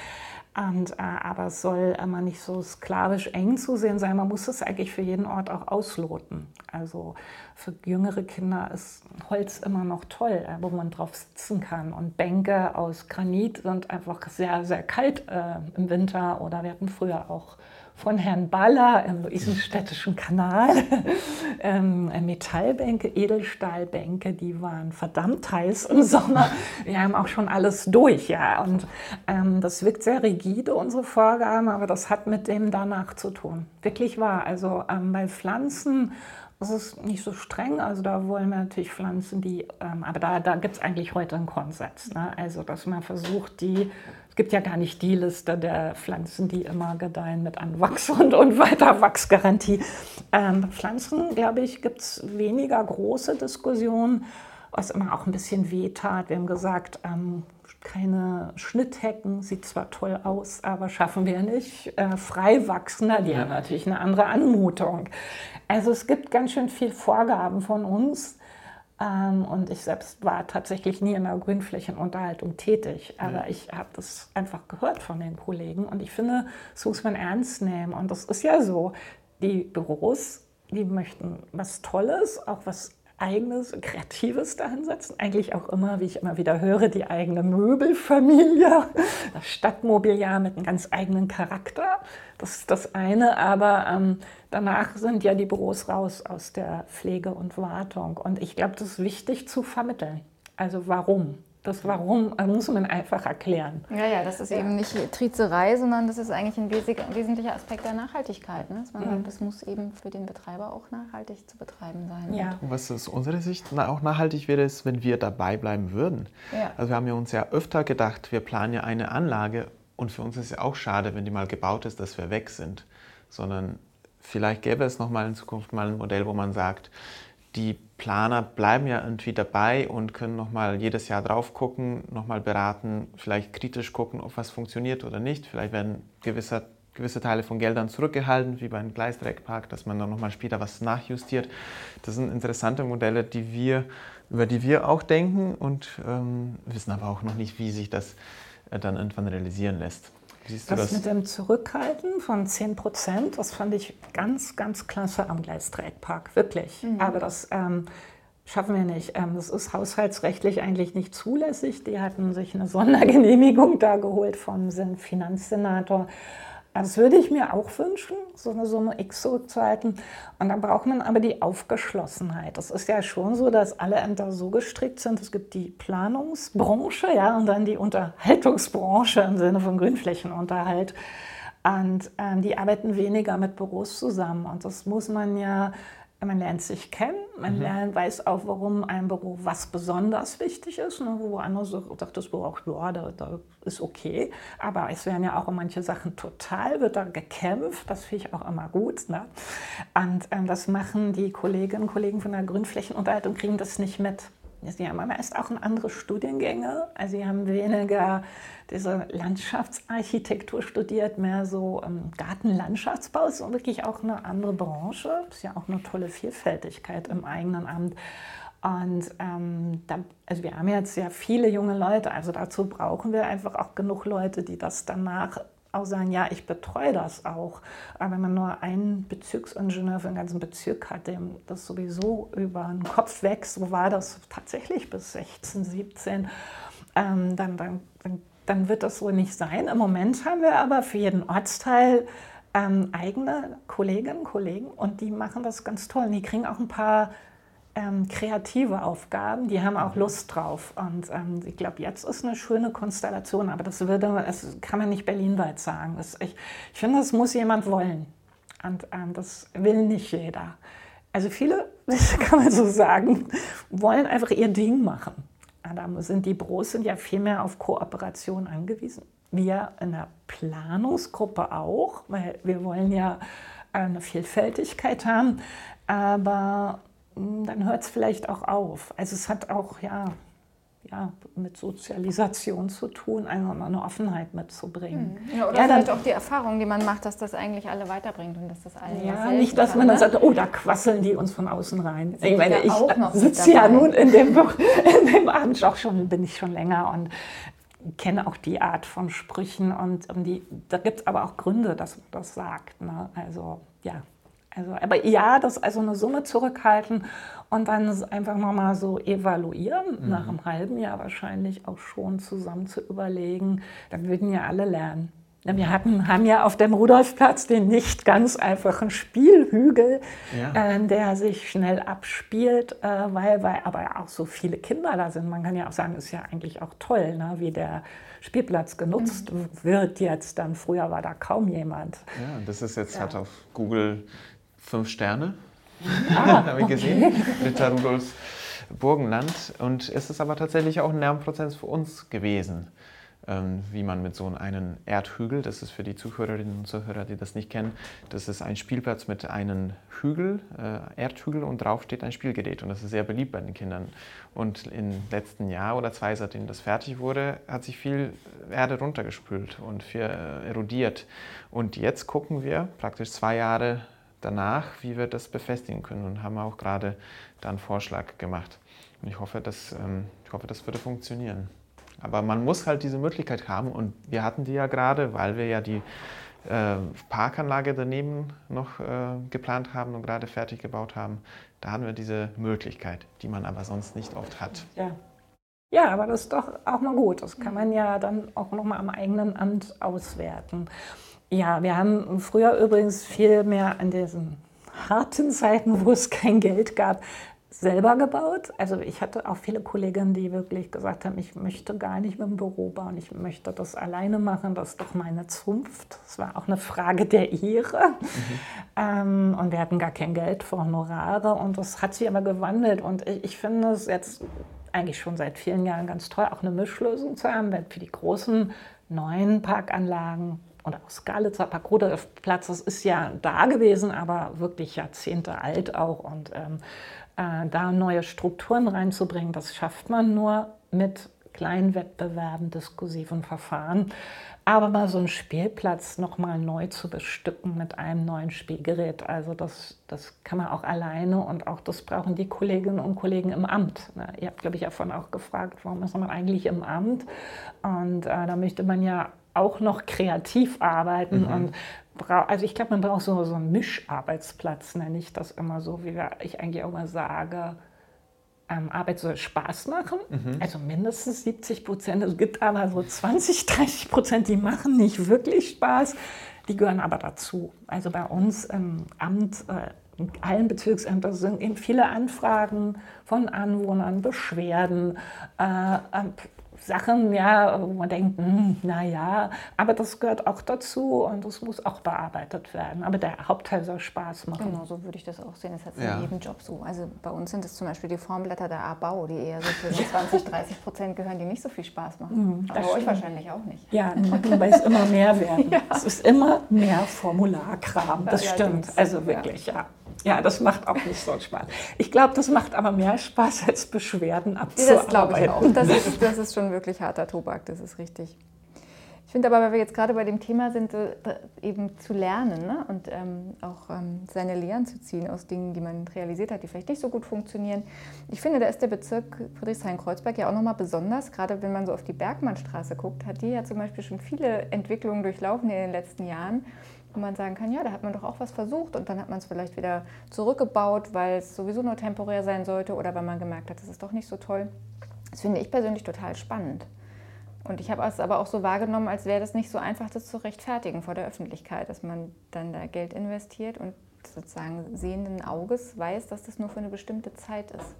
S1: Und, äh, aber es soll immer nicht so sklavisch eng zu sehen sein. Man muss es eigentlich für jeden Ort auch ausloten. Also für jüngere Kinder ist Holz immer noch toll, äh, wo man drauf sitzen kann. Und Bänke aus Granit sind einfach sehr, sehr kalt äh, im Winter. Oder wir hatten früher auch von Herrn Baller im Luisenstädtischen Kanal. ähm, Metallbänke, Edelstahlbänke, die waren verdammt heiß im Sommer. Wir haben auch schon alles durch, ja. Und ähm, das wirkt sehr rigide, unsere Vorgaben, aber das hat mit dem danach zu tun. Wirklich wahr. Also ähm, bei Pflanzen das ist nicht so streng, also da wollen wir natürlich Pflanzen, die, ähm, aber da, da gibt es eigentlich heute einen Konsens. Ne? Also, dass man versucht, die es gibt ja gar nicht die Liste der Pflanzen, die immer gedeihen mit Anwachs und, und Weiterwachsgarantie. Ähm, Pflanzen, glaube ich, gibt es weniger große Diskussionen, was immer auch ein bisschen wehtat. Wir haben gesagt, ähm, keine Schnitthecken, sieht zwar toll aus, aber schaffen wir nicht. Äh, Freiwachsender, die haben natürlich eine andere Anmutung. Also es gibt ganz schön viel Vorgaben von uns ähm, und ich selbst war tatsächlich nie in der Grünflächenunterhaltung tätig, aber ja. ich habe das einfach gehört von den Kollegen und ich finde, das muss man ernst nehmen. Und das ist ja so, die Büros, die möchten was Tolles, auch was eigenes, kreatives dahinsetzen. Eigentlich auch immer, wie ich immer wieder höre, die eigene Möbelfamilie, das Stadtmobiliar mit einem ganz eigenen Charakter. Das ist das eine, aber ähm, danach sind ja die Büros raus aus der Pflege und Wartung. Und ich glaube, das ist wichtig zu vermitteln. Also warum? Das Warum muss man einfach erklären.
S4: Ja, ja, das ist ja. eben nicht Trizerei, sondern das ist eigentlich ein wesentlicher Aspekt der Nachhaltigkeit. Ne? Man, Das muss eben für den Betreiber auch nachhaltig zu betreiben sein.
S2: Ja. Und was aus unserer Sicht auch nachhaltig wäre, ist, wenn wir dabei bleiben würden. Ja. Also wir haben ja uns ja öfter gedacht, wir planen ja eine Anlage und für uns ist es ja auch schade, wenn die mal gebaut ist, dass wir weg sind. Sondern vielleicht gäbe es noch mal in Zukunft mal ein Modell, wo man sagt, die Planer bleiben ja irgendwie dabei und können nochmal jedes Jahr drauf gucken, nochmal beraten, vielleicht kritisch gucken, ob was funktioniert oder nicht. Vielleicht werden gewisse, gewisse Teile von Geldern zurückgehalten, wie beim Gleisdreckpark, dass man dann nochmal später was nachjustiert. Das sind interessante Modelle, die wir, über die wir auch denken und ähm, wissen aber auch noch nicht, wie sich das äh, dann irgendwann realisieren lässt.
S1: Siehst du das, das mit dem Zurückhalten von 10 Prozent, das fand ich ganz, ganz klasse am Gleisdreieckpark, wirklich. Mhm. Aber das ähm, schaffen wir nicht. Ähm, das ist haushaltsrechtlich eigentlich nicht zulässig. Die hatten sich eine Sondergenehmigung da geholt vom Finanzsenator. Das würde ich mir auch wünschen, so eine Summe X zurückzuhalten. Und dann braucht man aber die Aufgeschlossenheit. Das ist ja schon so, dass alle Ämter so gestrickt sind. Es gibt die Planungsbranche, ja, und dann die Unterhaltungsbranche im Sinne von Grünflächenunterhalt. Und ähm, die arbeiten weniger mit Büros zusammen. Und das muss man ja man lernt sich kennen, man mhm. lernt, weiß auch, warum ein Büro was besonders wichtig ist. Ne, wo andere sagt das Büro auch, ja, da, da, ist okay. Aber es werden ja auch um manche Sachen total, wird da gekämpft. Das finde ich auch immer gut. Ne? Und ähm, das machen die Kolleginnen und Kollegen von der Grünflächenunterhaltung, kriegen das nicht mit. Sie haben meist auch andere Studiengänge. Also sie haben weniger diese Landschaftsarchitektur studiert, mehr so ähm, Gartenlandschaftsbau. Das ist wirklich auch eine andere Branche. Das ist ja auch eine tolle Vielfältigkeit im eigenen Amt. Und ähm, da, also wir haben jetzt sehr viele junge Leute, also dazu brauchen wir einfach auch genug Leute, die das danach auch sagen, ja, ich betreue das auch. Aber wenn man nur einen Bezirksingenieur für den ganzen Bezirk hat, dem das sowieso über den Kopf wächst, so war das tatsächlich bis 16, 17, ähm, dann, dann, dann, wird das so nicht sein. Im Moment haben wir aber für jeden Ortsteil ähm, eigene Kolleginnen und Kollegen und die machen das ganz toll. Und die kriegen auch ein paar ähm, kreative Aufgaben, die haben auch Lust drauf. Und ähm, ich glaube, jetzt ist eine schöne Konstellation, aber das, würde, das kann man nicht berlinweit sagen. Das, ich, ich finde, das muss jemand wollen. Und ähm, das will nicht jeder. Also viele, kann man so sagen, wollen einfach ihr Ding machen. Da sind die Bros sind ja viel mehr auf Kooperation angewiesen. Wir in der Planungsgruppe auch, weil wir wollen ja eine Vielfältigkeit haben. Aber dann hört es vielleicht auch auf. Also es hat auch ja, ja, mit Sozialisation zu tun, also eine Offenheit mitzubringen.
S4: Hm. Ja, oder ja, vielleicht auch die Erfahrung, die man macht, dass das eigentlich alle weiterbringt und dass das alle
S1: Ja, nicht, dass man dann ne? sagt, oh, da quasseln die uns von außen rein. ich meine, ich sitze ja nun in dem, in dem Abend auch schon, bin ich schon länger und kenne auch die Art von Sprüchen und die, da gibt es aber auch Gründe, dass man das sagt. Ne? Also ja, also, aber ja, das also eine Summe zurückhalten und dann einfach nochmal so evaluieren, mhm. nach einem halben Jahr wahrscheinlich auch schon zusammen zu überlegen, dann würden ja alle lernen. Wir hatten, haben ja auf dem Rudolfplatz den nicht ganz einfachen Spielhügel, ja. äh, der sich schnell abspielt, äh, weil, weil aber auch so viele Kinder da sind. Man kann ja auch sagen, ist ja eigentlich auch toll, ne, wie der Spielplatz genutzt mhm. wird jetzt. Dann früher war da kaum jemand.
S2: Ja, das ist jetzt ja. hat auf Google fünf Sterne, ah, habe ich gesehen, okay. Ritter Rudolfs Burgenland. Und es ist aber tatsächlich auch ein Lernprozess für uns gewesen, ähm, wie man mit so einem Erdhügel, das ist für die Zuhörerinnen und Zuhörer, die das nicht kennen, das ist ein Spielplatz mit einem Hügel, äh, Erdhügel und drauf steht ein Spielgerät und das ist sehr beliebt bei den Kindern. Und im letzten Jahr oder zwei, seitdem das fertig wurde, hat sich viel Erde runtergespült und viel äh, erodiert. Und jetzt gucken wir praktisch zwei Jahre danach, wie wir das befestigen können und haben auch gerade da einen Vorschlag gemacht. Und ich hoffe, dass, ähm, ich hoffe, das würde funktionieren. Aber man muss halt diese Möglichkeit haben und wir hatten die ja gerade, weil wir ja die äh, Parkanlage daneben noch äh, geplant haben und gerade fertig gebaut haben. Da haben wir diese Möglichkeit, die man aber sonst nicht oft hat.
S1: Ja. Ja, aber das ist doch auch mal gut. Das kann man ja dann auch noch mal am eigenen Amt auswerten. Ja, wir haben früher übrigens viel mehr an diesen harten Zeiten, wo es kein Geld gab, selber gebaut. Also ich hatte auch viele Kolleginnen, die wirklich gesagt haben, ich möchte gar nicht mit dem Büro bauen, ich möchte das alleine machen, das ist doch meine Zunft. Das war auch eine Frage der Ehre. Mhm. Ähm, und wir hatten gar kein Geld für Honorare und das hat sich aber gewandelt. Und ich, ich finde es jetzt eigentlich schon seit vielen Jahren ganz toll, auch eine Mischlösung zu haben, weil für die großen neuen Parkanlagen oder auch Skalitzer Park-Rudolfplatz, das ist ja da gewesen, aber wirklich Jahrzehnte alt auch. Und ähm, äh, da neue Strukturen reinzubringen, das schafft man nur mit kleinen Wettbewerben, diskursiven Verfahren. Aber mal so einen Spielplatz nochmal neu zu bestücken mit einem neuen Spielgerät, also das, das kann man auch alleine und auch das brauchen die Kolleginnen und Kollegen im Amt. Ne? Ihr habt, glaube ich, davon auch gefragt, warum ist man eigentlich im Amt? Und äh, da möchte man ja auch noch kreativ arbeiten mhm. und also ich glaube, man braucht so, so einen Mischarbeitsplatz, nenne ich das immer so, wie ich eigentlich auch immer sage. Ähm, Arbeit soll Spaß machen, mhm. also mindestens 70 Prozent. Es gibt aber so 20, 30 Prozent, die machen nicht wirklich Spaß. Die gehören aber dazu. Also bei uns im Amt, äh, in allen Bezirksämtern sind eben viele Anfragen von Anwohnern, Beschwerden, äh, Sachen, ja, wo man denkt, hm, naja, aber das gehört auch dazu und das muss auch bearbeitet werden. Aber der Hauptteil soll Spaß machen.
S4: Genau, so würde ich das auch sehen. Das ist ja. in jedem Job so. Also bei uns sind es zum Beispiel die Formblätter der A-Bau, die eher so für 20, 30 Prozent gehören, die nicht so viel Spaß machen. Mhm, aber bei euch wahrscheinlich auch nicht.
S1: Ja, weil es immer mehr werden. ja. Es ist immer mehr Formularkram, das ja, stimmt. Also wirklich, ja. Ja, das macht auch nicht so Spaß. Ich glaube, das macht aber mehr Spaß, als Beschwerden abzuarbeiten.
S4: Das glaube ich auch. Das ist, das ist schon wirklich harter Tobak, das ist richtig. Ich finde aber, weil wir jetzt gerade bei dem Thema sind, eben zu lernen ne? und ähm, auch ähm, seine Lehren zu ziehen aus Dingen, die man realisiert hat, die vielleicht nicht so gut funktionieren. Ich finde, da ist der Bezirk Friedrichshain-Kreuzberg ja auch nochmal besonders, gerade wenn man so auf die Bergmannstraße guckt, hat die ja zum Beispiel schon viele Entwicklungen durchlaufen in den letzten Jahren wo man sagen kann, ja, da hat man doch auch was versucht und dann hat man es vielleicht wieder zurückgebaut, weil es sowieso nur temporär sein sollte oder weil man gemerkt hat, das ist doch nicht so toll. Das finde ich persönlich total spannend. Und ich habe es aber auch so wahrgenommen, als wäre das nicht so einfach, das zu rechtfertigen vor der Öffentlichkeit, dass man dann da Geld investiert und sozusagen sehenden Auges weiß, dass das nur für eine bestimmte Zeit ist.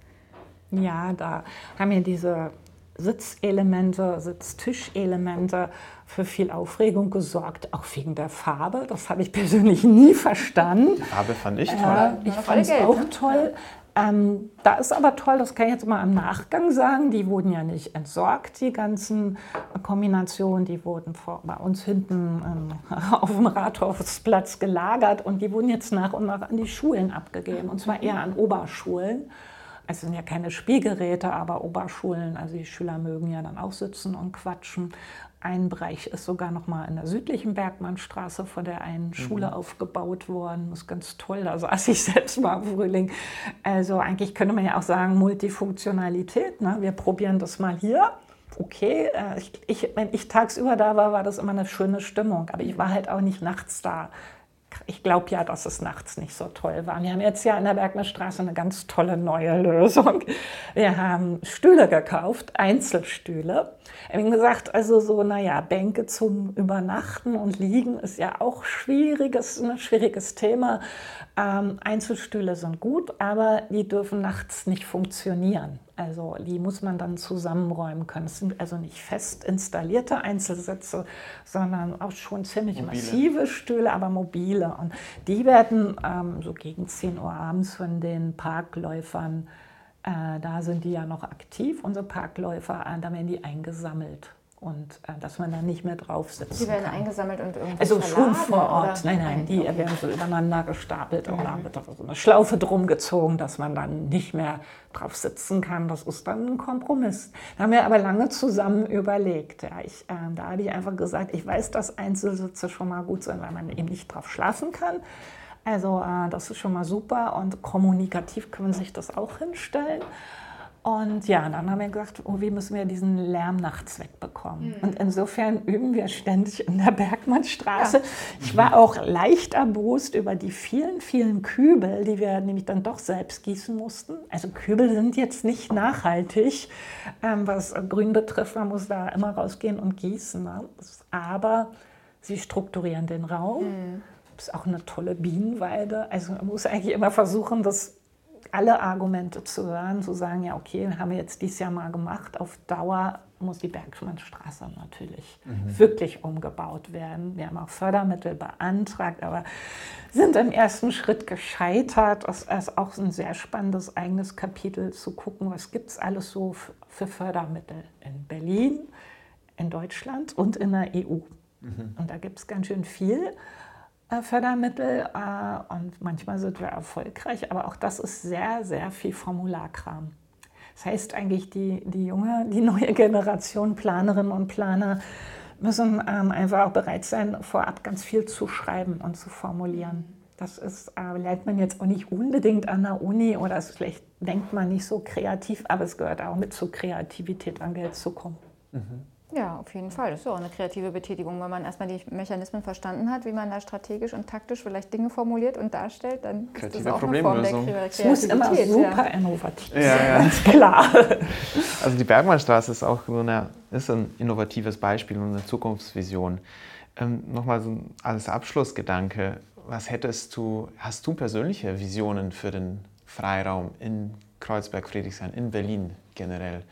S1: Ja, da haben wir diese Sitzelemente, Sitztischelemente für viel Aufregung gesorgt, auch wegen der Farbe. Das habe ich persönlich nie verstanden. Die
S2: Farbe fand ich toll. Äh,
S1: ich fand es auch ne? toll. Ähm, da ist aber toll, das kann ich jetzt mal im Nachgang sagen, die wurden ja nicht entsorgt, die ganzen Kombinationen, die wurden vor, bei uns hinten ähm, auf dem Rathausplatz gelagert und die wurden jetzt nach und nach an die Schulen abgegeben, und zwar eher an Oberschulen. Es sind ja keine Spielgeräte, aber Oberschulen, also die Schüler mögen ja dann auch sitzen und quatschen. Ein Bereich ist sogar noch mal in der südlichen Bergmannstraße vor der einen mhm. Schule mhm. aufgebaut worden. Das ist ganz toll. Da saß ich selbst mal im Frühling. Also eigentlich könnte man ja auch sagen Multifunktionalität. Ne? Wir probieren das mal hier. Okay, äh, ich, ich, wenn ich tagsüber da war, war das immer eine schöne Stimmung. Aber ich war halt auch nicht nachts da ich glaube ja, dass es nachts nicht so toll war. Wir haben jetzt ja in der Bergner Straße eine ganz tolle neue Lösung. Wir haben Stühle gekauft, Einzelstühle. Haben gesagt, also so, naja, Bänke zum Übernachten und Liegen ist ja auch schwieriges, ein schwieriges Thema. Ähm, Einzelstühle sind gut, aber die dürfen nachts nicht funktionieren. Also die muss man dann zusammenräumen können. Es sind also nicht fest installierte Einzelsitze, sondern auch schon ziemlich mobile. massive Stühle, aber mobile. Und die werden ähm, so gegen 10 Uhr abends von den Parkläufern, äh, da sind die ja noch aktiv, unsere Parkläufer, äh, da werden die eingesammelt und äh, dass man da nicht mehr drauf sitzt.
S4: Die werden kann. eingesammelt und irgendwie
S1: Also schon vor Ort. Oder? Nein, nein, die okay. werden so übereinander gestapelt mhm. und dann wird so eine Schlaufe drum gezogen, dass man dann nicht mehr drauf sitzen kann. Das ist dann ein Kompromiss. Da haben wir aber lange zusammen überlegt. Ja, ich, äh, da habe ich einfach gesagt, ich weiß, dass Einzelsitze schon mal gut sind, weil man eben nicht drauf schlafen kann. Also äh, das ist schon mal super und kommunikativ können sich das auch hinstellen. Und ja, dann haben wir gesagt, oh, wie müssen wir diesen Lärm nachts wegbekommen? Mhm. Und insofern üben wir ständig in der Bergmannstraße. Ja. Ich war auch leicht erbost über die vielen, vielen Kübel, die wir nämlich dann doch selbst gießen mussten. Also Kübel sind jetzt nicht nachhaltig, ähm, was Grün betrifft. Man muss da immer rausgehen und gießen. Ne? Aber sie strukturieren den Raum. Mhm. Das ist auch eine tolle Bienenweide. Also man muss eigentlich immer versuchen, das alle Argumente zu hören, zu sagen, ja, okay, haben wir jetzt dieses Jahr mal gemacht, auf Dauer muss die Bergmannstraße natürlich mhm. wirklich umgebaut werden. Wir haben auch Fördermittel beantragt, aber sind im ersten Schritt gescheitert. Das ist auch ein sehr spannendes eigenes Kapitel zu gucken, was gibt es alles so für Fördermittel in Berlin, in Deutschland und in der EU. Mhm. Und da gibt es ganz schön viel. Äh, Fördermittel äh, und manchmal sind wir erfolgreich, aber auch das ist sehr, sehr viel Formularkram. Das heißt eigentlich, die, die junge, die neue Generation Planerinnen und Planer müssen ähm, einfach auch bereit sein, vorab ganz viel zu schreiben und zu formulieren. Das ist, äh, lernt man jetzt auch nicht unbedingt an der Uni oder es vielleicht denkt man nicht so kreativ, aber es gehört auch mit zur Kreativität an Geld zu kommen.
S4: Mhm. Ja, auf jeden Fall. Das ist ja auch eine kreative Betätigung. Wenn man erstmal die Mechanismen verstanden hat, wie man da strategisch und taktisch vielleicht Dinge formuliert und darstellt, dann
S2: Kreative ist das auch eine Form der
S1: Kreativität. Es muss immer super ja. innovativ ja, sein, ja. ganz klar.
S2: Also die Bergmannstraße ist auch so eine, ist ein innovatives Beispiel und eine Zukunftsvision. Ähm, Nochmal so als Abschlussgedanke, was hättest du, hast du persönliche Visionen für den Freiraum in Kreuzberg-Friedrichshain, in Berlin generell?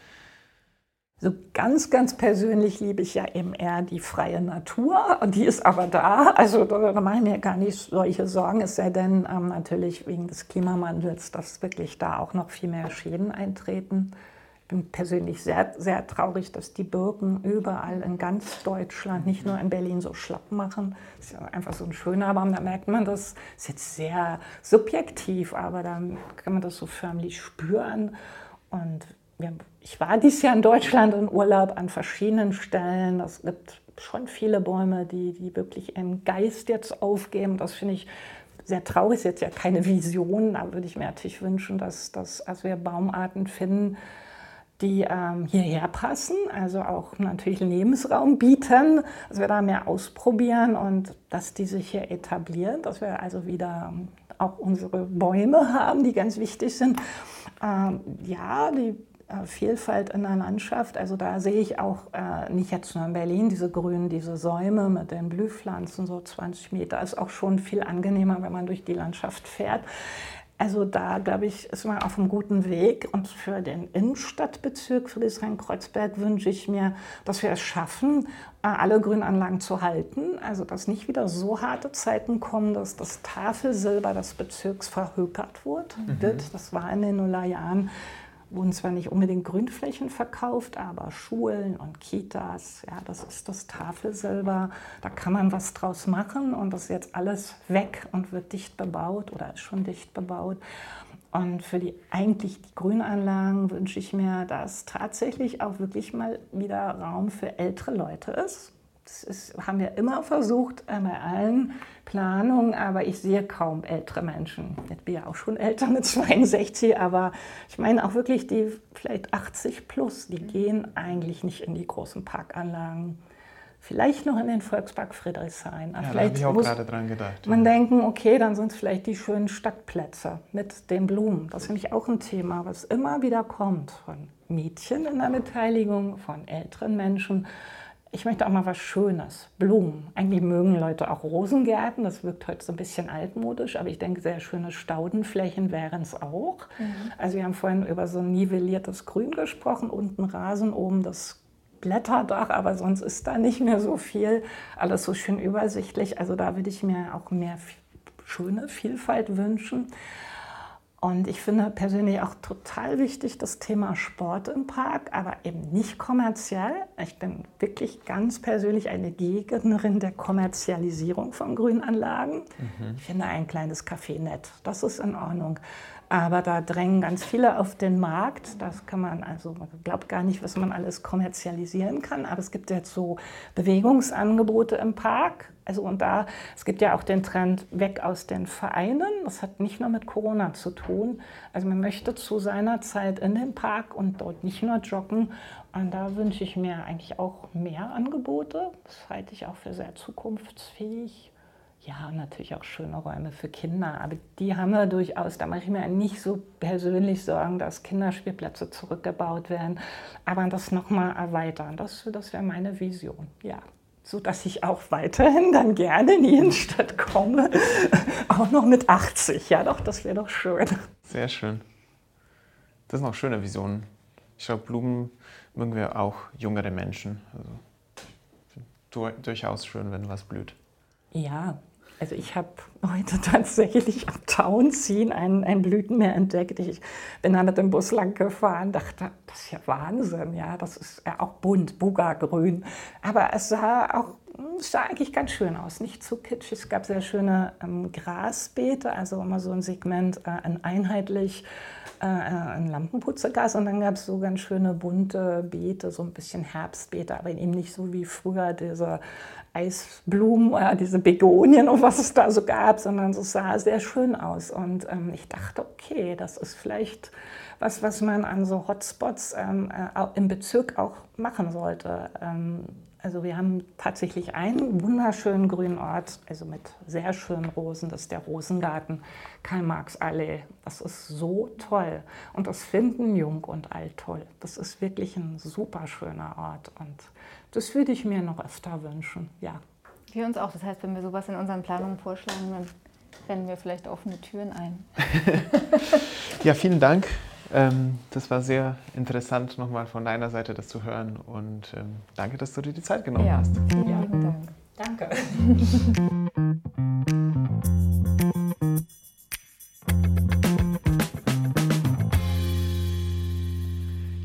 S1: So ganz, ganz persönlich liebe ich ja eben eher die freie Natur und die ist aber da. Also da, mache ich mir gar nicht solche Sorgen, es sei denn ähm, natürlich wegen des Klimawandels, dass wirklich da auch noch viel mehr Schäden eintreten. Ich bin persönlich sehr, sehr traurig, dass die Birken überall in ganz Deutschland, nicht nur in Berlin, so schlapp machen. Das ist ja einfach so ein schöner Baum, da merkt man das. Ist jetzt sehr subjektiv, aber dann kann man das so förmlich spüren. Und ich war dieses Jahr in Deutschland in Urlaub an verschiedenen Stellen. Es gibt schon viele Bäume, die, die wirklich ihren Geist jetzt aufgeben. Das finde ich sehr traurig. Ist jetzt ja keine Vision, da würde ich mir natürlich wünschen, dass, dass also wir Baumarten finden, die ähm, hierher passen, also auch natürlich Lebensraum bieten, dass wir da mehr ausprobieren und dass die sich hier etablieren, dass wir also wieder auch unsere Bäume haben, die ganz wichtig sind. Ähm, ja, die Vielfalt in der Landschaft. Also da sehe ich auch äh, nicht jetzt nur in Berlin diese Grünen, diese Säume mit den Blühpflanzen, so 20 Meter, ist auch schon viel angenehmer, wenn man durch die Landschaft fährt. Also da, glaube ich, ist man auf einem guten Weg. Und für den Innenstadtbezirk Friedrichshain-Kreuzberg wünsche ich mir, dass wir es schaffen, äh, alle Grünanlagen zu halten. Also dass nicht wieder so harte Zeiten kommen, dass das Tafelsilber des Bezirks verhökert wird. Mhm. Das war in den Nullerjahren wurden zwar nicht unbedingt Grünflächen verkauft, aber Schulen und Kitas, ja, das ist das Tafelsilber. Da kann man was draus machen und das ist jetzt alles weg und wird dicht bebaut oder ist schon dicht bebaut. Und für die eigentlich die Grünanlagen wünsche ich mir, dass tatsächlich auch wirklich mal wieder Raum für ältere Leute ist. Das ist, haben wir immer versucht äh, bei allen Planungen, aber ich sehe kaum ältere Menschen. Ich bin ja auch schon älter mit 62, aber ich meine auch wirklich die vielleicht 80 plus, die gehen eigentlich nicht in die großen Parkanlagen. Vielleicht noch in den Volkspark Friedrichshain.
S2: Ja, da habe ich auch gerade dran gedacht.
S1: Man ja. denken, okay, dann sind es vielleicht die schönen Stadtplätze mit den Blumen. Das ist nämlich auch ein Thema, was immer wieder kommt von Mädchen in der Beteiligung, von älteren Menschen ich möchte auch mal was Schönes, Blumen. Eigentlich mögen Leute auch Rosengärten, das wirkt heute so ein bisschen altmodisch, aber ich denke, sehr schöne Staudenflächen wären es auch. Mhm. Also wir haben vorhin über so ein nivelliertes Grün gesprochen, unten Rasen, oben das Blätterdach, aber sonst ist da nicht mehr so viel. Alles so schön übersichtlich. Also da würde ich mir auch mehr schöne Vielfalt wünschen. Und ich finde persönlich auch total wichtig das Thema Sport im Park, aber eben nicht kommerziell. Ich bin wirklich ganz persönlich eine Gegnerin der Kommerzialisierung von Grünanlagen. Mhm. Ich finde ein kleines Café nett, das ist in Ordnung. Aber da drängen ganz viele auf den Markt. Das kann man, also man glaubt gar nicht, was man alles kommerzialisieren kann. Aber es gibt jetzt so Bewegungsangebote im Park. Also und da, es gibt ja auch den Trend weg aus den Vereinen. Das hat nicht nur mit Corona zu tun. Also man möchte zu seiner Zeit in den Park und dort nicht nur joggen. Und da wünsche ich mir eigentlich auch mehr Angebote. Das halte ich auch für sehr zukunftsfähig. Ja, natürlich auch schöne Räume für Kinder, aber die haben wir durchaus. Da mache ich mir nicht so persönlich Sorgen, dass Kinderspielplätze zurückgebaut werden, aber das nochmal erweitern, das, das wäre meine Vision, ja. So dass ich auch weiterhin dann gerne in die Innenstadt komme, auch noch mit 80. Ja, doch, das wäre doch schön.
S2: Sehr schön. Das sind auch schöne Visionen. Ich glaube, Blumen mögen wir auch jüngere Menschen. Also, durchaus schön, wenn was blüht.
S1: Ja, also ich habe heute tatsächlich am Tauenziehen ein, ein Blütenmeer entdeckt. Ich bin da mit dem Bus lang gefahren, dachte, das ist ja Wahnsinn, ja, das ist ja auch bunt, Buga-grün. Aber es sah auch es sah eigentlich ganz schön aus, nicht zu kitschig. Es gab sehr schöne ähm, Grasbeete, also immer so ein Segment, äh, ein einheitlich äh, ein Lampenputzergas und dann gab es so ganz schöne bunte Beete, so ein bisschen Herbstbeete, aber eben nicht so wie früher diese Eisblumen oder diese Begonien und was es da so gab, sondern es sah sehr schön aus. Und ähm, ich dachte, okay, das ist vielleicht was, was man an so Hotspots ähm, äh, im Bezirk auch machen sollte. Ähm, also wir haben tatsächlich einen wunderschönen grünen Ort, also mit sehr schönen Rosen, das ist der Rosengarten Karl-Marx-Allee. Das ist so toll und das finden Jung und Alt toll. Das ist wirklich ein super schöner Ort und das würde ich mir noch öfter wünschen, ja.
S4: Wir uns auch. Das heißt, wenn wir sowas in unseren Planungen vorschlagen, dann rennen wir vielleicht offene Türen ein.
S2: ja, vielen Dank ähm, das war sehr interessant, nochmal von deiner Seite das zu hören. Und ähm, danke, dass du dir die Zeit genommen
S4: ja.
S2: hast.
S4: Ja. Dank.
S1: Danke.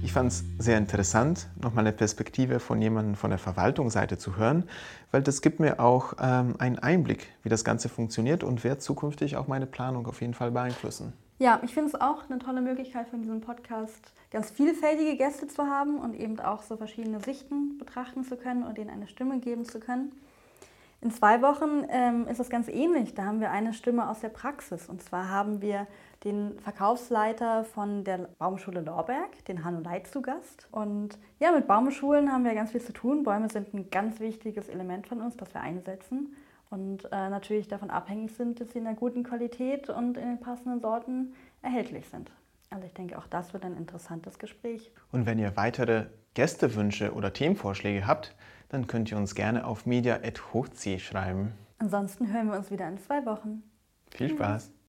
S2: Ich fand es sehr interessant, nochmal eine Perspektive von jemandem von der Verwaltungsseite zu hören, weil das gibt mir auch ähm, einen Einblick, wie das Ganze funktioniert und wird zukünftig auch meine Planung auf jeden Fall beeinflussen.
S3: Ja, ich finde es auch eine tolle Möglichkeit von diesem Podcast, ganz vielfältige Gäste zu haben und eben auch so verschiedene Sichten betrachten zu können und ihnen eine Stimme geben zu können. In zwei Wochen ähm, ist das ganz ähnlich. Da haben wir eine Stimme aus der Praxis. Und zwar haben wir den Verkaufsleiter von der Baumschule Lorberg, den Hanno Leit, zu Gast. Und ja, mit Baumschulen haben wir ganz viel zu tun. Bäume sind ein ganz wichtiges Element von uns, das wir einsetzen und äh, natürlich davon abhängig sind, dass sie in einer guten Qualität und in den passenden Sorten erhältlich sind. Also ich denke, auch das wird ein interessantes Gespräch.
S2: Und wenn ihr weitere Gästewünsche oder Themenvorschläge habt, dann könnt ihr uns gerne auf media.hochc schreiben.
S3: Ansonsten hören wir uns wieder in zwei Wochen.
S2: Viel Spaß.